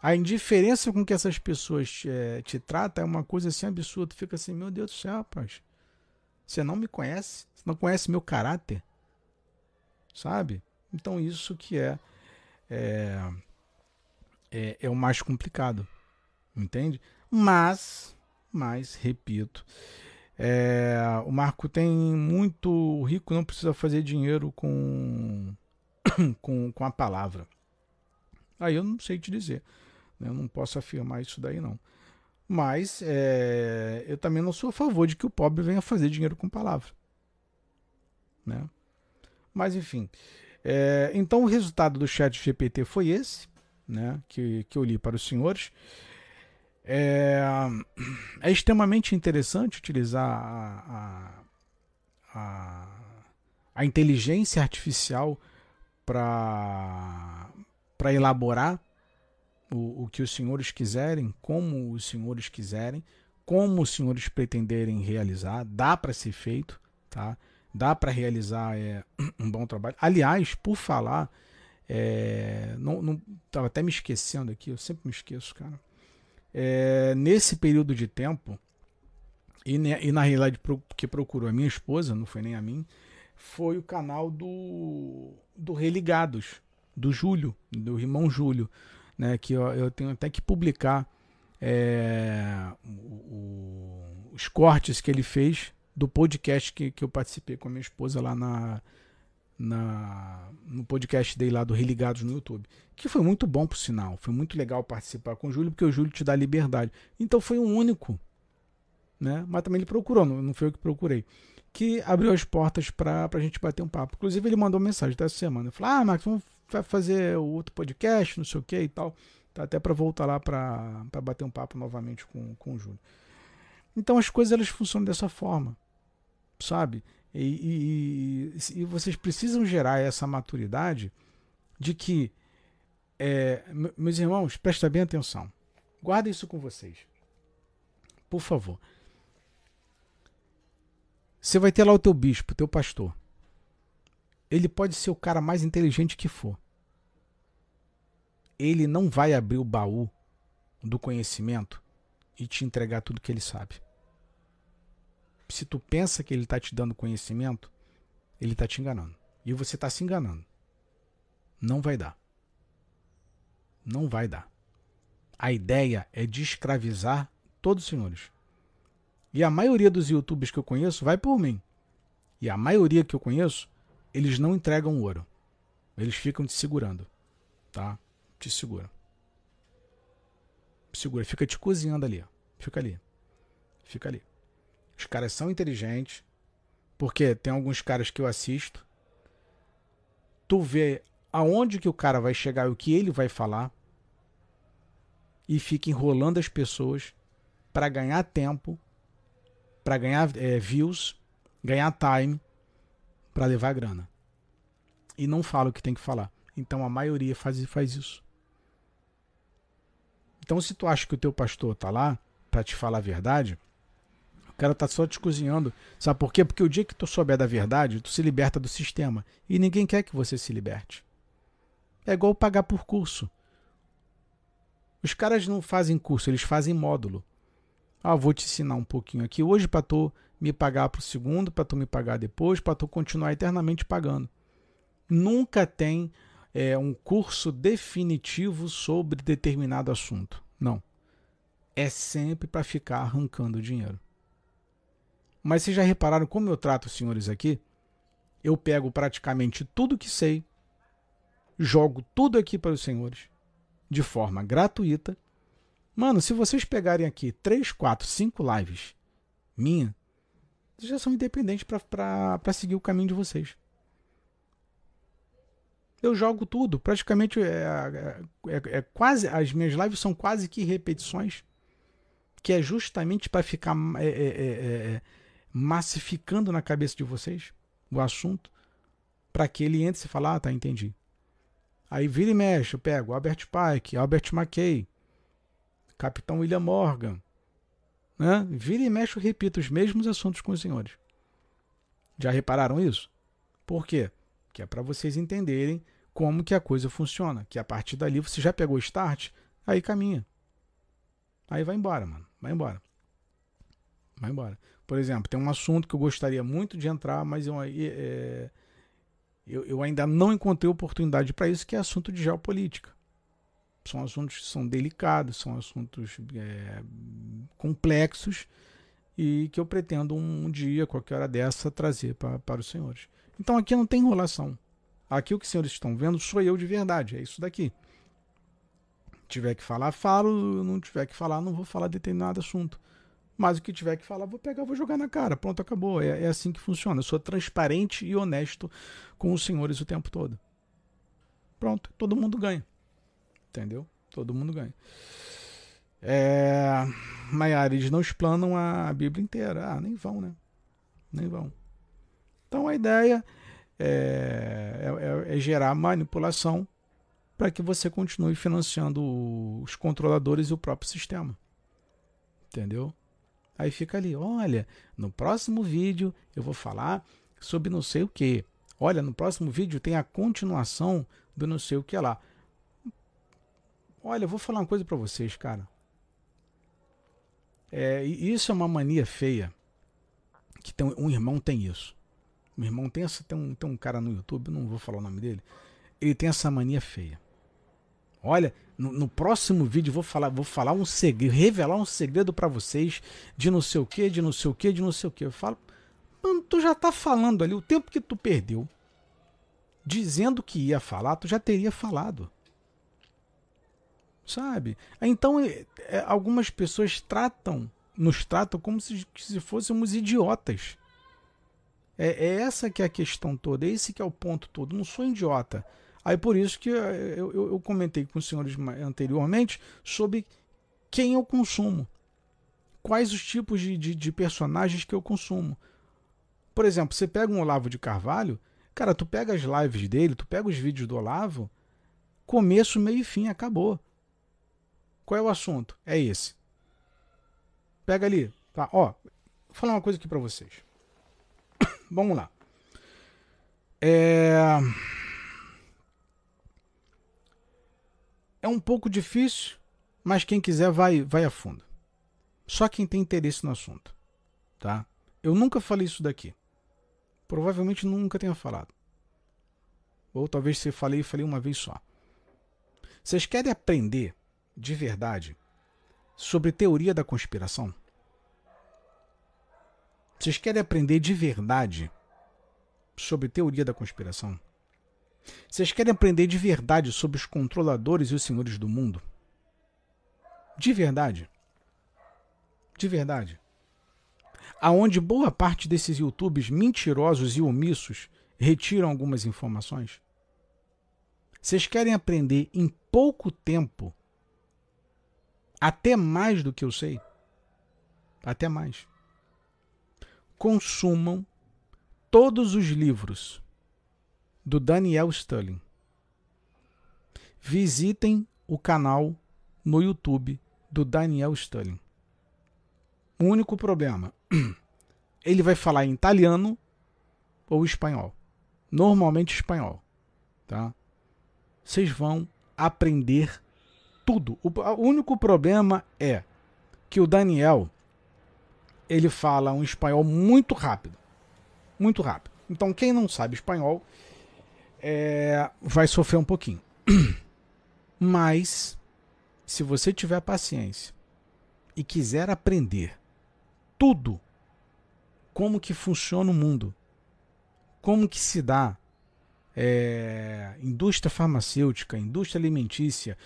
A indiferença com que essas pessoas te, é, te tratam é uma coisa assim absurda. Tu fica assim, meu Deus do céu, rapaz. Você não me conhece, você não conhece meu caráter, sabe? Então isso que é é, é, é o mais complicado, entende? Mas, mas repito, é, o Marco tem muito o rico não precisa fazer dinheiro com [coughs] com, com a palavra. Aí eu não sei te dizer, né? eu não posso afirmar isso daí não. Mas é, eu também não sou a favor de que o pobre venha fazer dinheiro com palavra. Né? Mas enfim. É, então o resultado do chat GPT foi esse, né, que, que eu li para os senhores. É, é extremamente interessante utilizar a, a, a, a inteligência artificial para elaborar o, o que os senhores quiserem, como os senhores quiserem, como os senhores pretenderem realizar, dá para ser feito, tá? Dá para realizar é, [clears throat] um bom trabalho. Aliás, por falar, é, não, não tava até me esquecendo aqui, eu sempre me esqueço, cara. É, nesse período de tempo, e, e, na realidade que procurou a minha esposa, não foi nem a mim, foi o canal do, do Religados, do Júlio, do irmão Júlio né, que eu, eu tenho até que publicar é, o, o, os cortes que ele fez do podcast que, que eu participei com a minha esposa lá na, na no podcast dele lá do Religados no YouTube, que foi muito bom por sinal, foi muito legal participar com o Júlio, porque o Júlio te dá liberdade. Então foi um único, né? Mas também ele procurou, não, não foi eu que procurei, que abriu as portas para a gente bater um papo. Inclusive ele mandou mensagem dessa semana, falou: "Ah, Max, vamos fazer outro podcast, não sei o que e tal. Tá até para voltar lá para bater um papo novamente com, com o Júlio. Então as coisas elas funcionam dessa forma, sabe? E, e, e vocês precisam gerar essa maturidade de que, é, meus irmãos, prestem bem atenção. Guardem isso com vocês. Por favor. Você vai ter lá o teu bispo, teu pastor. Ele pode ser o cara mais inteligente que for ele não vai abrir o baú do conhecimento e te entregar tudo que ele sabe. Se tu pensa que ele está te dando conhecimento, ele está te enganando. E você está se enganando. Não vai dar. Não vai dar. A ideia é de escravizar todos os senhores. E a maioria dos youtubers que eu conheço vai por mim. E a maioria que eu conheço, eles não entregam ouro. Eles ficam te segurando. Tá? Te segura. Segura, fica te cozinhando ali. Fica ali. Fica ali. Os caras são inteligentes. Porque tem alguns caras que eu assisto. Tu vê aonde que o cara vai chegar e o que ele vai falar. E fica enrolando as pessoas para ganhar tempo, para ganhar é, views, ganhar time, para levar grana. E não fala o que tem que falar. Então a maioria faz, faz isso. Então se tu acha que o teu pastor tá lá para te falar a verdade, cara tá só te cozinhando. Sabe por quê? Porque o dia que tu souber da verdade, tu se liberta do sistema. E ninguém quer que você se liberte. É igual pagar por curso. Os caras não fazem curso, eles fazem módulo. Ah, vou te ensinar um pouquinho aqui hoje para tu me pagar para o segundo, para tu me pagar depois, para tu continuar eternamente pagando. Nunca tem é, um curso definitivo sobre determinado assunto. Não. É sempre para ficar arrancando dinheiro. Mas vocês já repararam como eu trato os senhores aqui? Eu pego praticamente tudo que sei, jogo tudo aqui para os senhores, de forma gratuita Mano, se vocês pegarem aqui 3, 4, 5 lives minha, vocês já são independentes para seguir o caminho de vocês. Eu jogo tudo, praticamente é, é, é, é, quase as minhas lives são quase que repetições, que é justamente para ficar é, é, é, massificando na cabeça de vocês o assunto, para que ele entre e fale, ah, tá, entendi. Aí vira e mexe, eu pego Albert Pike, Albert McKay, Capitão William Morgan. Né? Vira e mexe, eu repito os mesmos assuntos com os senhores. Já repararam isso? Por quê? Que é para vocês entenderem como que a coisa funciona. Que a partir dali você já pegou o start, aí caminha. Aí vai embora, mano. Vai embora. Vai embora. Por exemplo, tem um assunto que eu gostaria muito de entrar, mas eu, é, eu, eu ainda não encontrei oportunidade para isso, que é assunto de geopolítica são assuntos que são delicados, são assuntos é, complexos e que eu pretendo um, dia, qualquer hora dessa, trazer pra, para os senhores. Então aqui não tem enrolação. Aqui o que os senhores estão vendo sou eu de verdade, é isso daqui. Tiver que falar, falo, não tiver que falar, não vou falar determinado assunto. Mas o que tiver que falar, vou pegar, vou jogar na cara. Pronto, acabou. É, é assim que funciona. Eu sou transparente e honesto com os senhores o tempo todo. Pronto, todo mundo ganha. Entendeu? Todo mundo ganha. É... Não explanam a Bíblia inteira. Ah, nem vão, né? Nem vão. Então a ideia é, é, é gerar manipulação para que você continue financiando os controladores e o próprio sistema. Entendeu? Aí fica ali, olha, no próximo vídeo eu vou falar sobre não sei o que. Olha, no próximo vídeo tem a continuação do não sei o que lá. Olha, eu vou falar uma coisa para vocês, cara. É, isso é uma mania feia. Que tem, um irmão tem isso. Um irmão tem essa. Tem um, tem um cara no YouTube, não vou falar o nome dele. Ele tem essa mania feia. Olha, no, no próximo vídeo vou falar, vou falar um segredo, revelar um segredo para vocês de não sei o que, de não sei o que, de não sei o que. Eu falo, mano, tu já tá falando ali o tempo que tu perdeu, dizendo que ia falar, tu já teria falado sabe? Então, é, é, algumas pessoas tratam, nos tratam como se, se fôssemos idiotas. É, é, essa que é a questão toda, esse que é o ponto todo. Não sou idiota. Aí por isso que é, eu, eu, eu comentei com os senhores anteriormente sobre quem eu consumo. Quais os tipos de, de, de personagens que eu consumo. Por exemplo, você pega um Olavo de Carvalho, cara, tu pega as lives dele, tu pega os vídeos do Olavo, começo, meio e fim, acabou. Qual é o assunto? É esse. Pega ali. Tá, ó. Vou falar uma coisa aqui para vocês. [coughs] Vamos lá. É... é um pouco difícil, mas quem quiser vai, vai a fundo. Só quem tem interesse no assunto, tá? Eu nunca falei isso daqui. Provavelmente nunca tenha falado. Ou talvez se falei, falei uma vez só. Vocês querem aprender de verdade sobre teoria da conspiração? Vocês querem aprender de verdade sobre teoria da conspiração? Vocês querem aprender de verdade sobre os controladores e os senhores do mundo? De verdade. De verdade. Aonde boa parte desses YouTubes mentirosos e omissos retiram algumas informações? Vocês querem aprender em pouco tempo até mais do que eu sei? Até mais. Consumam todos os livros do Daniel Stulin. Visitem o canal no YouTube do Daniel Stulin. O único problema, [clears throat] ele vai falar em italiano ou espanhol. Normalmente espanhol, tá? Vocês vão aprender tudo. O único problema é que o Daniel ele fala um espanhol muito rápido, muito rápido. Então quem não sabe espanhol é, vai sofrer um pouquinho. [clears throat] Mas se você tiver paciência e quiser aprender tudo como que funciona o mundo, como que se dá é, indústria farmacêutica, indústria alimentícia,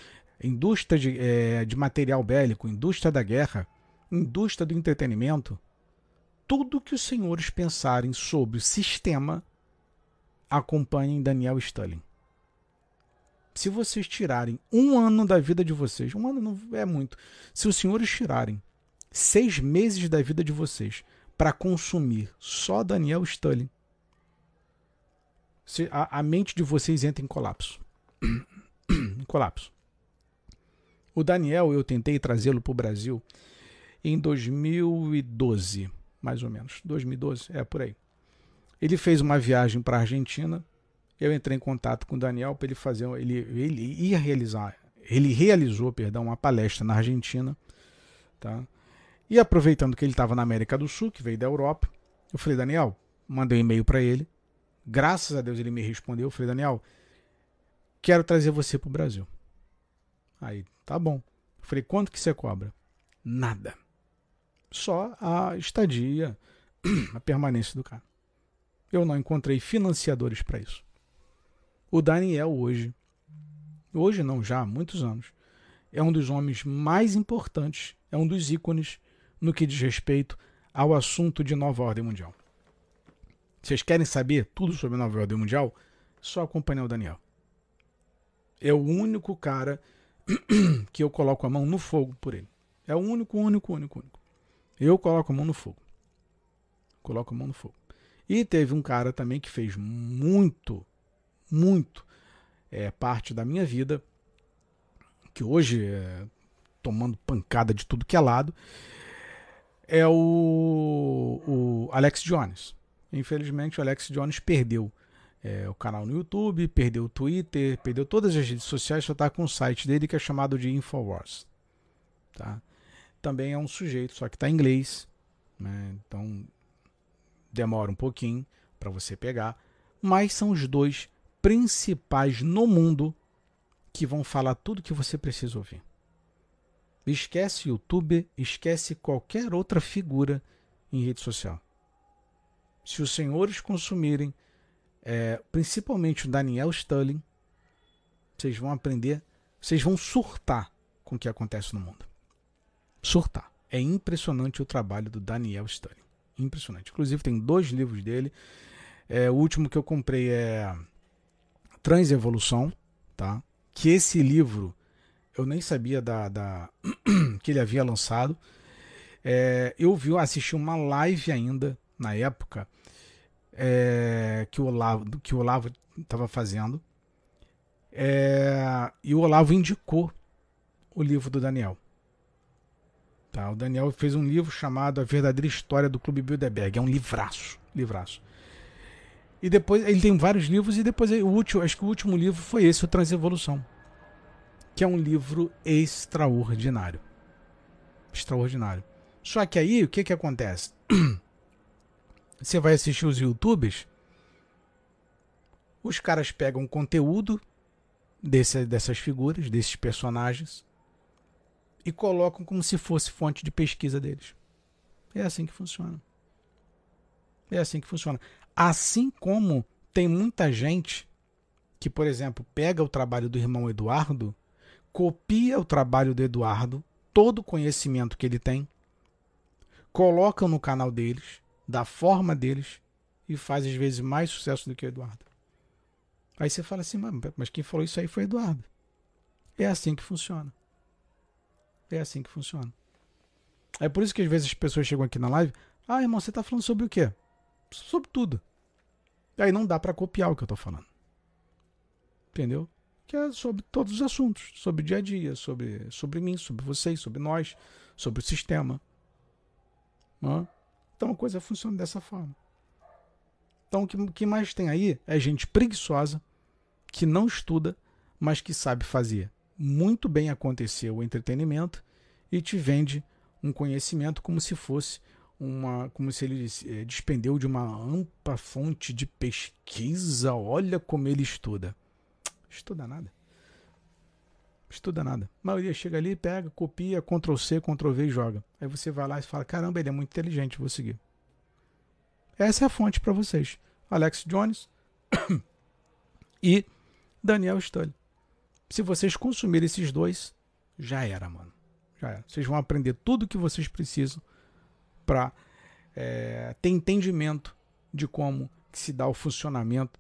indústria de, é, de material bélico, indústria da guerra, indústria do entretenimento, tudo que os senhores pensarem sobre o sistema, acompanhem Daniel Stalin. Se vocês tirarem um ano da vida de vocês, um ano não é muito, se os senhores tirarem seis meses da vida de vocês para consumir só Daniel Stalin, a, a mente de vocês entra em colapso. [coughs] em colapso. O Daniel, eu tentei trazê-lo para o Brasil em 2012, mais ou menos. 2012, é por aí. Ele fez uma viagem para a Argentina. Eu entrei em contato com o Daniel para ele fazer. Ele, ele ia realizar. Ele realizou, perdão, uma palestra na Argentina. Tá? E aproveitando que ele estava na América do Sul, que veio da Europa, eu falei, Daniel, mandei um e-mail para ele. Graças a Deus ele me respondeu. Eu falei, Daniel, quero trazer você para o Brasil. Aí, tá bom. Eu falei, quanto que você cobra? Nada. Só a estadia, [clears throat] a permanência do cara. Eu não encontrei financiadores para isso. O Daniel hoje, hoje não, já há muitos anos, é um dos homens mais importantes, é um dos ícones no que diz respeito ao assunto de nova ordem mundial. Vocês querem saber tudo sobre a nova ordem mundial? Só acompanhar o Daniel. É o único cara [clears throat] que eu coloco a mão no fogo por ele. É o único, único, único, único. Eu coloco a mão no fogo. Coloco a mão no fogo. E teve um cara também que fez muito, muito é, parte da minha vida, que hoje é tomando pancada de tudo que é lado, é o, o Alex Jones. Infelizmente, o Alex Jones perdeu é, o canal no YouTube, perdeu o Twitter, perdeu todas as redes sociais, só está com o site dele que é chamado de Infowars. Tá? Também é um sujeito, só que está em inglês, né? então demora um pouquinho para você pegar, mas são os dois principais no mundo que vão falar tudo que você precisa ouvir. Esquece YouTube, esquece qualquer outra figura em rede social. Se os senhores consumirem é, principalmente o Daniel Stulin, vocês vão aprender, vocês vão surtar com o que acontece no mundo. Surtar. É impressionante o trabalho do Daniel Stulin. Impressionante. Inclusive, tem dois livros dele. É, o último que eu comprei é Transevolução, tá? Que esse livro eu nem sabia da, da [clears throat] que ele havia lançado. É, eu vi, assisti uma live ainda na época é, que o Olavo que o Olavo estava fazendo. É, e o Olavo indicou o livro do Daniel. Tá, o Daniel fez um livro chamado A Verdadeira História do Clube Bilderberg. É um livraço, livraço. E depois ele tem vários livros e depois o último, acho que o último livro foi esse, o Transevolução, que é um livro extraordinário. Extraordinário. Só que aí o que que acontece? [clears throat] Você vai assistir os YouTubes, os caras pegam conteúdo desse, dessas figuras, desses personagens, e colocam como se fosse fonte de pesquisa deles. É assim que funciona. É assim que funciona. Assim como tem muita gente que, por exemplo, pega o trabalho do irmão Eduardo, copia o trabalho do Eduardo, todo o conhecimento que ele tem, coloca no canal deles, da forma deles, e faz às vezes mais sucesso do que o Eduardo. Aí você fala assim, mas quem falou isso aí foi o Eduardo. É assim que funciona. É assim que funciona. É por isso que às vezes as pessoas chegam aqui na live, ah, irmão, você está falando sobre o quê? Sobre tudo. Aí não dá para copiar o que eu estou falando. Entendeu? Que é sobre todos os assuntos, sobre o dia a dia, sobre, sobre mim, sobre vocês, sobre nós, sobre o sistema. Então a coisa funciona dessa forma. Então o que, que mais tem aí é gente preguiçosa, que não estuda, mas que sabe fazer muito bem acontecer o entretenimento e te vende um conhecimento como se fosse uma como se ele é, despendeu de uma ampla fonte de pesquisa. Olha como ele estuda. Estuda nada. Estuda nada. A maioria chega ali, pega, copia, Ctrl C, Ctrl V e joga. Aí você vai lá e fala: caramba, ele é muito inteligente, vou seguir. Essa é a fonte para vocês. Alex Jones [coughs] e Daniel Stolli. Se vocês consumirem esses dois, já era, mano. Já era. Vocês vão aprender tudo o que vocês precisam para é, ter entendimento de como se dá o funcionamento.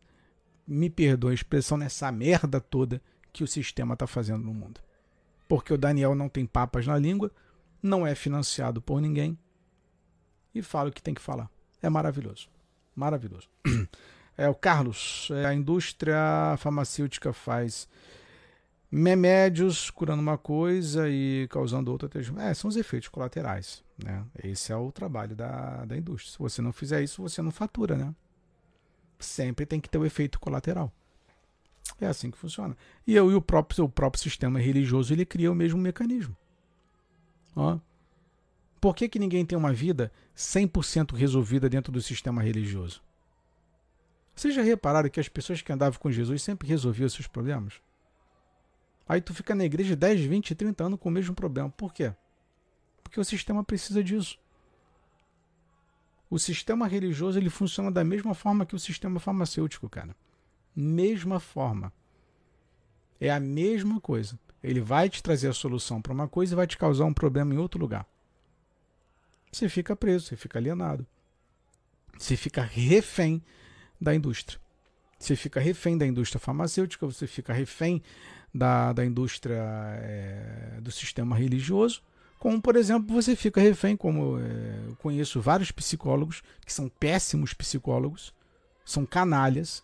Me perdoe a expressão nessa merda toda que o sistema está fazendo no mundo. Porque o Daniel não tem papas na língua, não é financiado por ninguém e fala o que tem que falar. É maravilhoso. Maravilhoso. [clears throat] É o Carlos, é, a indústria farmacêutica faz remédios curando uma coisa e causando outra. É, são os efeitos colaterais. Né? Esse é o trabalho da, da indústria. Se você não fizer isso, você não fatura. Né? Sempre tem que ter o efeito colateral. É assim que funciona. E eu e o próprio, o próprio sistema religioso ele cria o mesmo mecanismo. Ó. Por que, que ninguém tem uma vida 100% resolvida dentro do sistema religioso? Vocês já repararam que as pessoas que andavam com Jesus sempre resolviam seus problemas? Aí tu fica na igreja 10, 20, 30 anos com o mesmo problema. Por quê? Porque o sistema precisa disso. O sistema religioso ele funciona da mesma forma que o sistema farmacêutico, cara. Mesma forma. É a mesma coisa. Ele vai te trazer a solução para uma coisa e vai te causar um problema em outro lugar. Você fica preso, você fica alienado. Você fica refém da indústria. Você fica refém da indústria farmacêutica, você fica refém da, da indústria é, do sistema religioso, como, por exemplo, você fica refém, como é, eu conheço vários psicólogos que são péssimos psicólogos, são canalhas,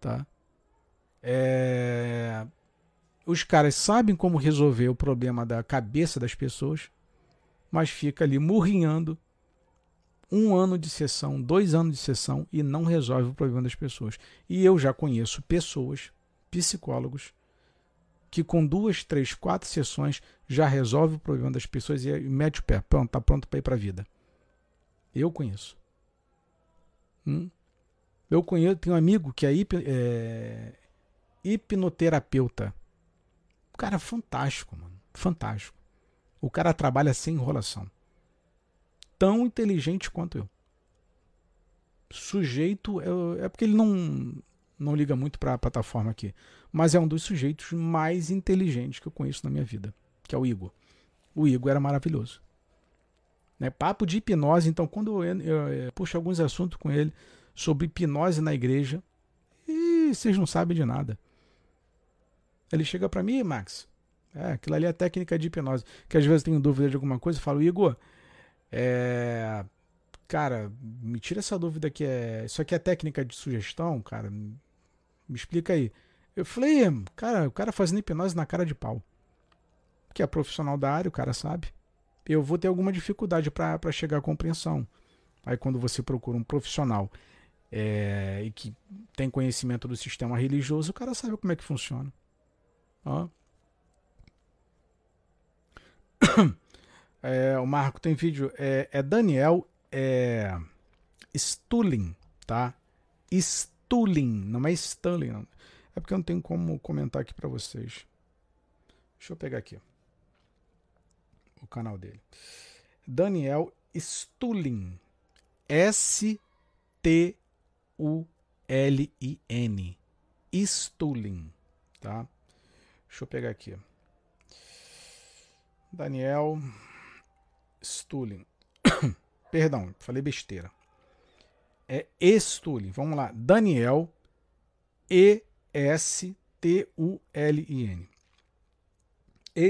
tá? É, os caras sabem como resolver o problema da cabeça das pessoas, mas fica ali murrinhando um ano de sessão, dois anos de sessão e não resolve o problema das pessoas. E eu já conheço pessoas, psicólogos, que com duas, três, quatro sessões já resolve o problema das pessoas e mete o pé. Pronto, tá pronto para ir para a vida. Eu conheço. Hum? Eu conheço, tenho um amigo que é, hip, é hipnoterapeuta. O cara é fantástico, mano. Fantástico. O cara trabalha sem enrolação. Tão inteligente quanto eu. Sujeito. É, é porque ele não, não liga muito para a plataforma aqui mas é um dos sujeitos mais inteligentes que eu conheço na minha vida, que é o Igor. O Igor era maravilhoso. Né? Papo de hipnose, então, quando eu, eu, eu puxo alguns assuntos com ele sobre hipnose na igreja, e vocês não sabem de nada. Ele chega para mim, Max, é, aquilo ali é técnica de hipnose. Que às vezes tenho dúvida de alguma coisa, eu falo, Igor, é, cara, me tira essa dúvida que é. Isso aqui é técnica de sugestão, cara. Me explica aí. Eu falei, cara, o cara fazendo hipnose na cara de pau. Que é profissional da área, o cara sabe. Eu vou ter alguma dificuldade para chegar à compreensão. Aí quando você procura um profissional é, e que tem conhecimento do sistema religioso, o cara sabe como é que funciona. Ó. [coughs] É, o Marco tem vídeo. É, é Daniel é, Stulin, tá? Stulin, não é Stulin. Não. É porque eu não tenho como comentar aqui para vocês. Deixa eu pegar aqui. o canal dele. Daniel Stulin. S-T-U-L-I-N. Stulin. Tá? Deixa eu pegar aqui. Daniel Stulin. [coughs] Perdão, falei besteira. É Stulin. Vamos lá. Daniel E-S-T-U-L-I-N.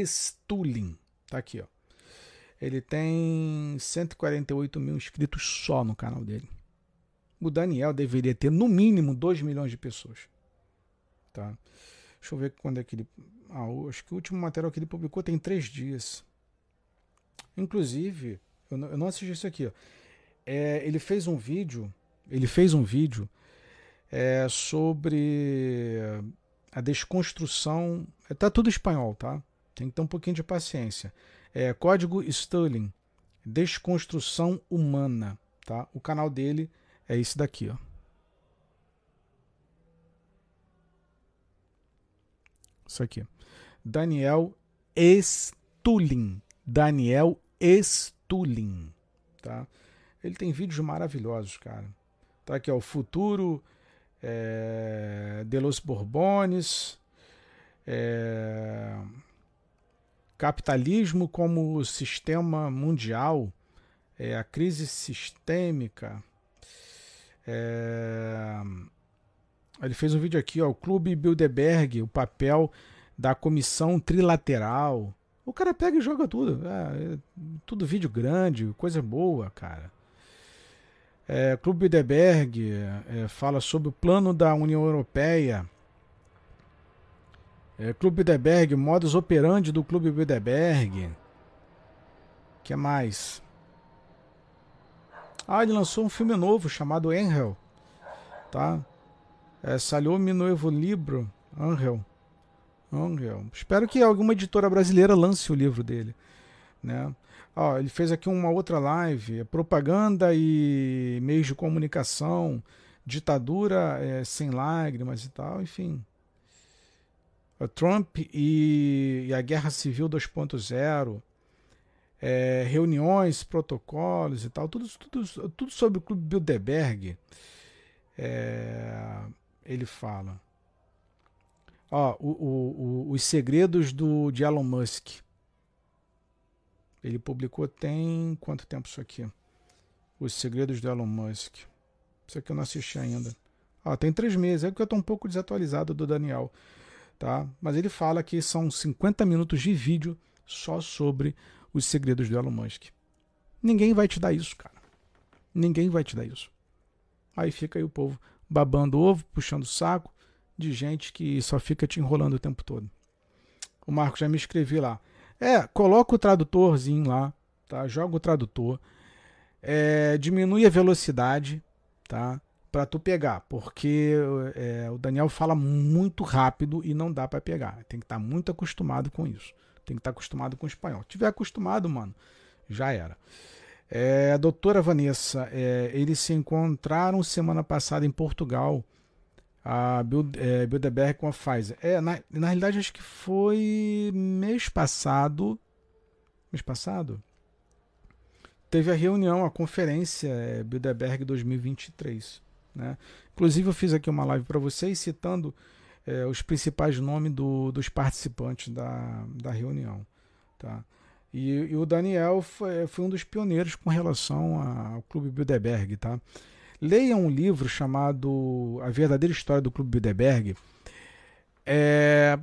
Stulin. Tá aqui, ó. Ele tem 148 mil inscritos só no canal dele. O Daniel deveria ter no mínimo 2 milhões de pessoas. Tá? Deixa eu ver quando é que ele. Ah, acho que o último material que ele publicou tem três dias. Inclusive, eu não, eu não assisti isso aqui. Ó. É, ele fez um vídeo. Ele fez um vídeo é, sobre a desconstrução. Tá tudo espanhol, tá? Tem que ter um pouquinho de paciência. É, Código Sterling, Desconstrução Humana. Tá? O canal dele é esse daqui. Ó. Isso aqui. Daniel Stulin. Daniel Stulin. Tá? Ele tem vídeos maravilhosos, cara. Tá aqui, ó, o futuro é, de los Borbones. É, capitalismo como sistema mundial, é, a crise sistêmica. É, ele fez um vídeo aqui, ó, o Clube Bilderberg, o papel da comissão trilateral. O cara pega e joga tudo. É, é tudo vídeo grande, coisa boa, cara. É, Clube Bilderberg é, fala sobre o plano da União Europeia é, Clube Bilderberg, modus operandi do Clube Bilderberg. que mais? Ah, ele lançou um filme novo chamado Angel. Tá? É, Saliou-me novo livro. Angel. Angel. Espero que alguma editora brasileira lance o livro dele. Né? Ó, ele fez aqui uma outra live. É propaganda e meios de comunicação. Ditadura é, sem lágrimas e tal. Enfim. Trump e, e a Guerra Civil 2.0, é, reuniões, protocolos e tal, tudo, tudo, tudo sobre o Clube Bilderberg, é, ele fala. Ó, o, o, o, os segredos do, de Elon Musk. Ele publicou tem quanto tempo isso aqui? Os segredos do Elon Musk. Isso aqui eu não assisti ainda. Ó, tem três meses, é que eu estou um pouco desatualizado do Daniel tá? Mas ele fala que são 50 minutos de vídeo só sobre os segredos do Elon Musk. Ninguém vai te dar isso, cara. Ninguém vai te dar isso. Aí fica aí o povo babando ovo, puxando saco de gente que só fica te enrolando o tempo todo. O Marco já me escrevi lá. É, coloca o tradutorzinho lá, tá? Joga o tradutor. É, diminui a velocidade, tá? para tu pegar, porque é, o Daniel fala muito rápido e não dá para pegar. Tem que estar tá muito acostumado com isso. Tem que estar tá acostumado com o espanhol. Se tiver acostumado, mano, já era. É, doutora Vanessa, é, eles se encontraram semana passada em Portugal, a é, Bilderberg com a Pfizer. É, na, na realidade, acho que foi mês passado. Mês passado? Teve a reunião, a conferência é, Bilderberg 2023. Né? Inclusive, eu fiz aqui uma live para vocês citando é, os principais nomes do, dos participantes da, da reunião. Tá? E, e o Daniel foi, foi, um dos pioneiros com relação ao Clube Bilderberg. Tá? Leiam um livro chamado A Verdadeira História do Clube Bilderberg, é,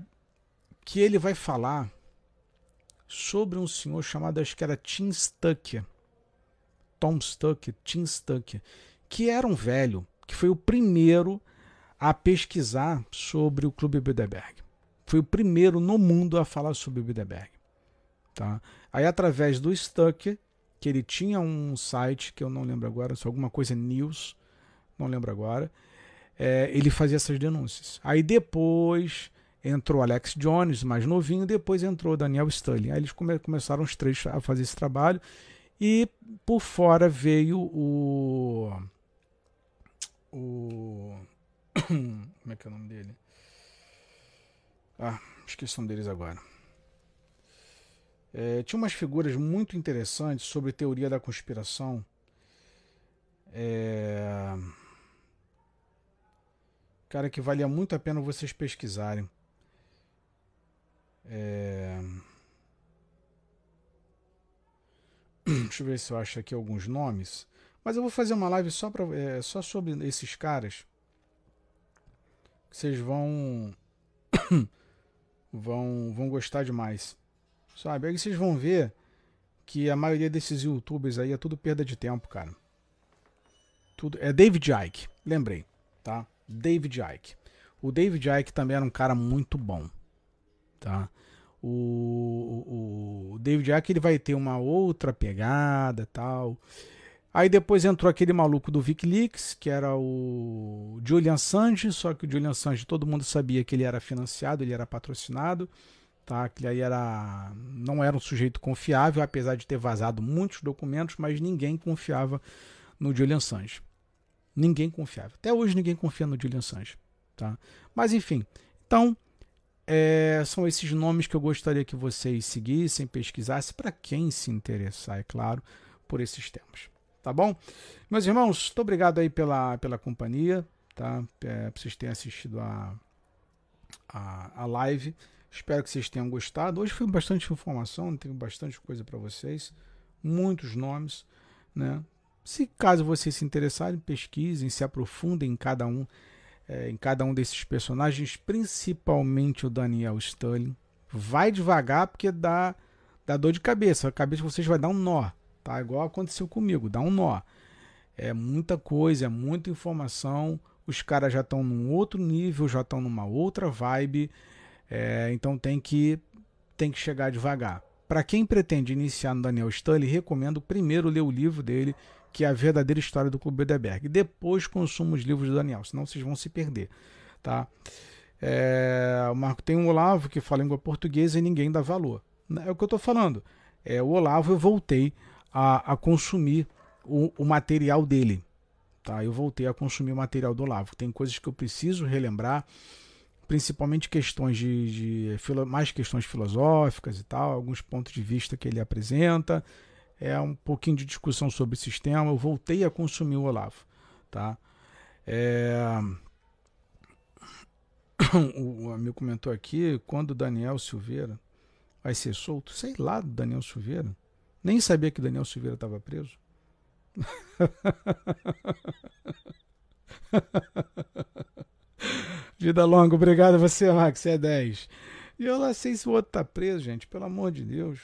que ele vai falar sobre um senhor chamado, acho que era Tim Stucker, Tom Stucker, Tim Stucker, que era um velho que foi o primeiro a pesquisar sobre o Clube Bilderberg. Foi o primeiro no mundo a falar sobre o Bilderberg. Tá? Aí, através do Stucker, que ele tinha um site, que eu não lembro agora, se alguma coisa news, não lembro agora, é, ele fazia essas denúncias. Aí depois entrou Alex Jones, mais novinho, depois entrou Daniel Stanley. Aí eles come começaram os três a fazer esse trabalho e por fora veio o o. [coughs] Como é que é o nome dele? Ah, esqueci o nome deles agora. É, tinha umas figuras muito interessantes sobre teoria da conspiração. É... Cara, que valia muito a pena vocês pesquisarem. É... [clears throat] Deixa eu ver se eu acho aqui alguns nomes. Mas eu vou fazer uma live só, pra, é, só sobre esses caras. Vocês vão. [clears throat] vão, vão gostar demais. Sabe? Aí vocês vão ver que a maioria desses youtubers aí é tudo perda de tempo, cara. Tudo, é David Icke, lembrei, tá? David Icke. O David Icke também era um cara muito bom, tá? O, o, o David Icke ele vai ter uma outra pegada tal. Aí depois entrou aquele maluco do Wikileaks, que era o Julian Assange, só que o Julian Assange todo mundo sabia que ele era financiado, ele era patrocinado, tá? Que ele era não era um sujeito confiável, apesar de ter vazado muitos documentos, mas ninguém confiava no Julian Assange. Ninguém confiava. Até hoje ninguém confia no Julian Assange, tá? Mas enfim, então é, são esses nomes que eu gostaria que vocês seguissem, pesquisassem, para quem se interessar, é claro, por esses temas. Tá bom? Meus irmãos, muito obrigado aí pela, pela companhia, tá? É, vocês terem assistido a, a, a live. Espero que vocês tenham gostado. Hoje foi bastante informação, tenho bastante coisa para vocês, muitos nomes, né? Se caso vocês se interessarem, pesquisem, se aprofundem em cada um, é, em cada um desses personagens, principalmente o Daniel Sterling. Vai devagar porque dá, dá dor de cabeça. A cabeça de vocês vai dar um nó, tá? Igual aconteceu comigo, dá um nó. É muita coisa, é muita informação. Os caras já estão num outro nível, já estão numa outra vibe. É, então tem que tem que chegar devagar. Para quem pretende iniciar no Daniel Stanley, recomendo primeiro ler o livro dele, que é a verdadeira história do Clube Bilderberg. Depois consuma os livros do Daniel, senão vocês vão se perder, tá? É, o Marco tem um Olavo que fala língua portuguesa e ninguém dá valor. É o que eu estou falando. É, o Olavo eu voltei a, a consumir o, o, material dele. Tá? Eu voltei a consumir o material do Olavo. Tem coisas que eu preciso relembrar, principalmente questões de, de mais questões filosóficas e tal, alguns pontos de vista que ele apresenta. É um pouquinho de discussão sobre o sistema. Eu voltei a consumir o Olavo. Tá? É... [coughs] O amigo comentou aqui quando Daniel Silveira vai ser solto. Sei lá, Daniel Silveira. Nem sabia que Daniel Silveira estava preso. [laughs] Vida longa, obrigado a você, Max, é 10. E eu não sei se o outro tá preso, gente, pelo amor de Deus.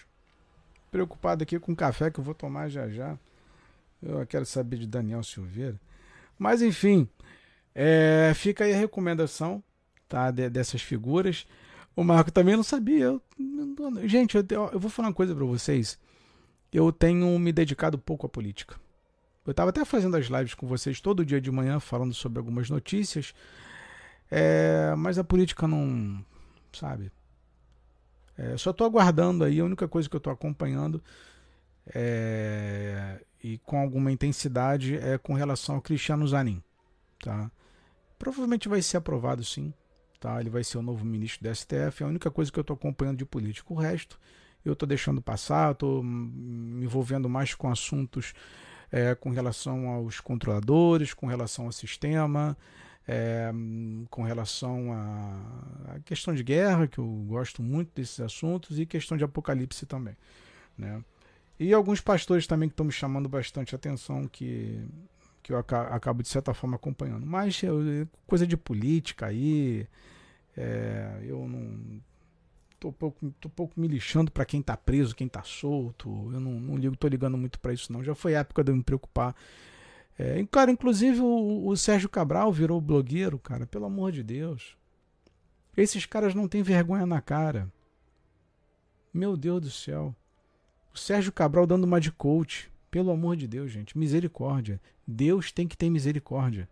Preocupado aqui com o café que eu vou tomar já já. Eu quero saber de Daniel Silveira. Mas enfim, é, fica aí a recomendação tá, de, dessas figuras. O Marco também não sabia. Eu, gente, eu, eu vou falar uma coisa para vocês eu tenho me dedicado pouco à política. Eu estava até fazendo as lives com vocês todo dia de manhã, falando sobre algumas notícias, é, mas a política não. Sabe? É, só estou aguardando aí, a única coisa que eu estou acompanhando é, e com alguma intensidade é com relação ao Cristiano Zanin. Tá? Provavelmente vai ser aprovado sim. Tá? Ele vai ser o novo ministro da STF. É a única coisa que eu estou acompanhando de política. O resto eu estou deixando passar, estou me envolvendo mais com assuntos é, com relação aos controladores, com relação ao sistema, é, com relação à questão de guerra, que eu gosto muito desses assuntos, e questão de apocalipse também. Né? E alguns pastores também que estão me chamando bastante atenção, que, que eu acabo de certa forma acompanhando. Mas eu, coisa de política aí, é, eu não tô pouco, tô pouco me lixando para quem tá preso, quem tá solto. Eu não, não ligo, tô ligando muito para isso não. Já foi época de eu me preocupar. É, cara, inclusive o, o Sérgio Cabral virou blogueiro, cara, pelo amor de Deus. Esses caras não têm vergonha na cara. Meu Deus do céu. O Sérgio Cabral dando uma de coach. Pelo amor de Deus, gente. Misericórdia. Deus tem que ter misericórdia.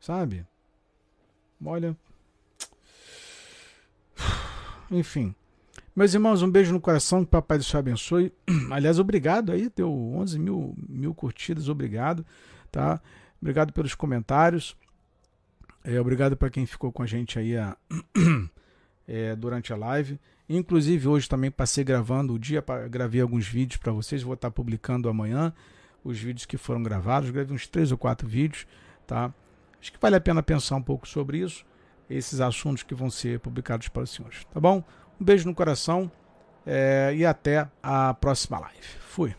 Sabe? Olha, enfim. Meus irmãos, um beijo no coração, que o Papai do Céu abençoe. [clears throat] Aliás, obrigado aí, deu 11 mil, mil curtidas, obrigado, tá? Obrigado pelos comentários. É, obrigado para quem ficou com a gente aí a, [clears throat] é, durante a live. Inclusive hoje também passei gravando o dia, gravei alguns vídeos para vocês, vou estar publicando amanhã os vídeos que foram gravados, gravei uns três ou quatro vídeos, tá? Acho que vale a pena pensar um pouco sobre isso, esses assuntos que vão ser publicados para os senhores, tá bom? Um beijo no coração é, e até a próxima live. Fui.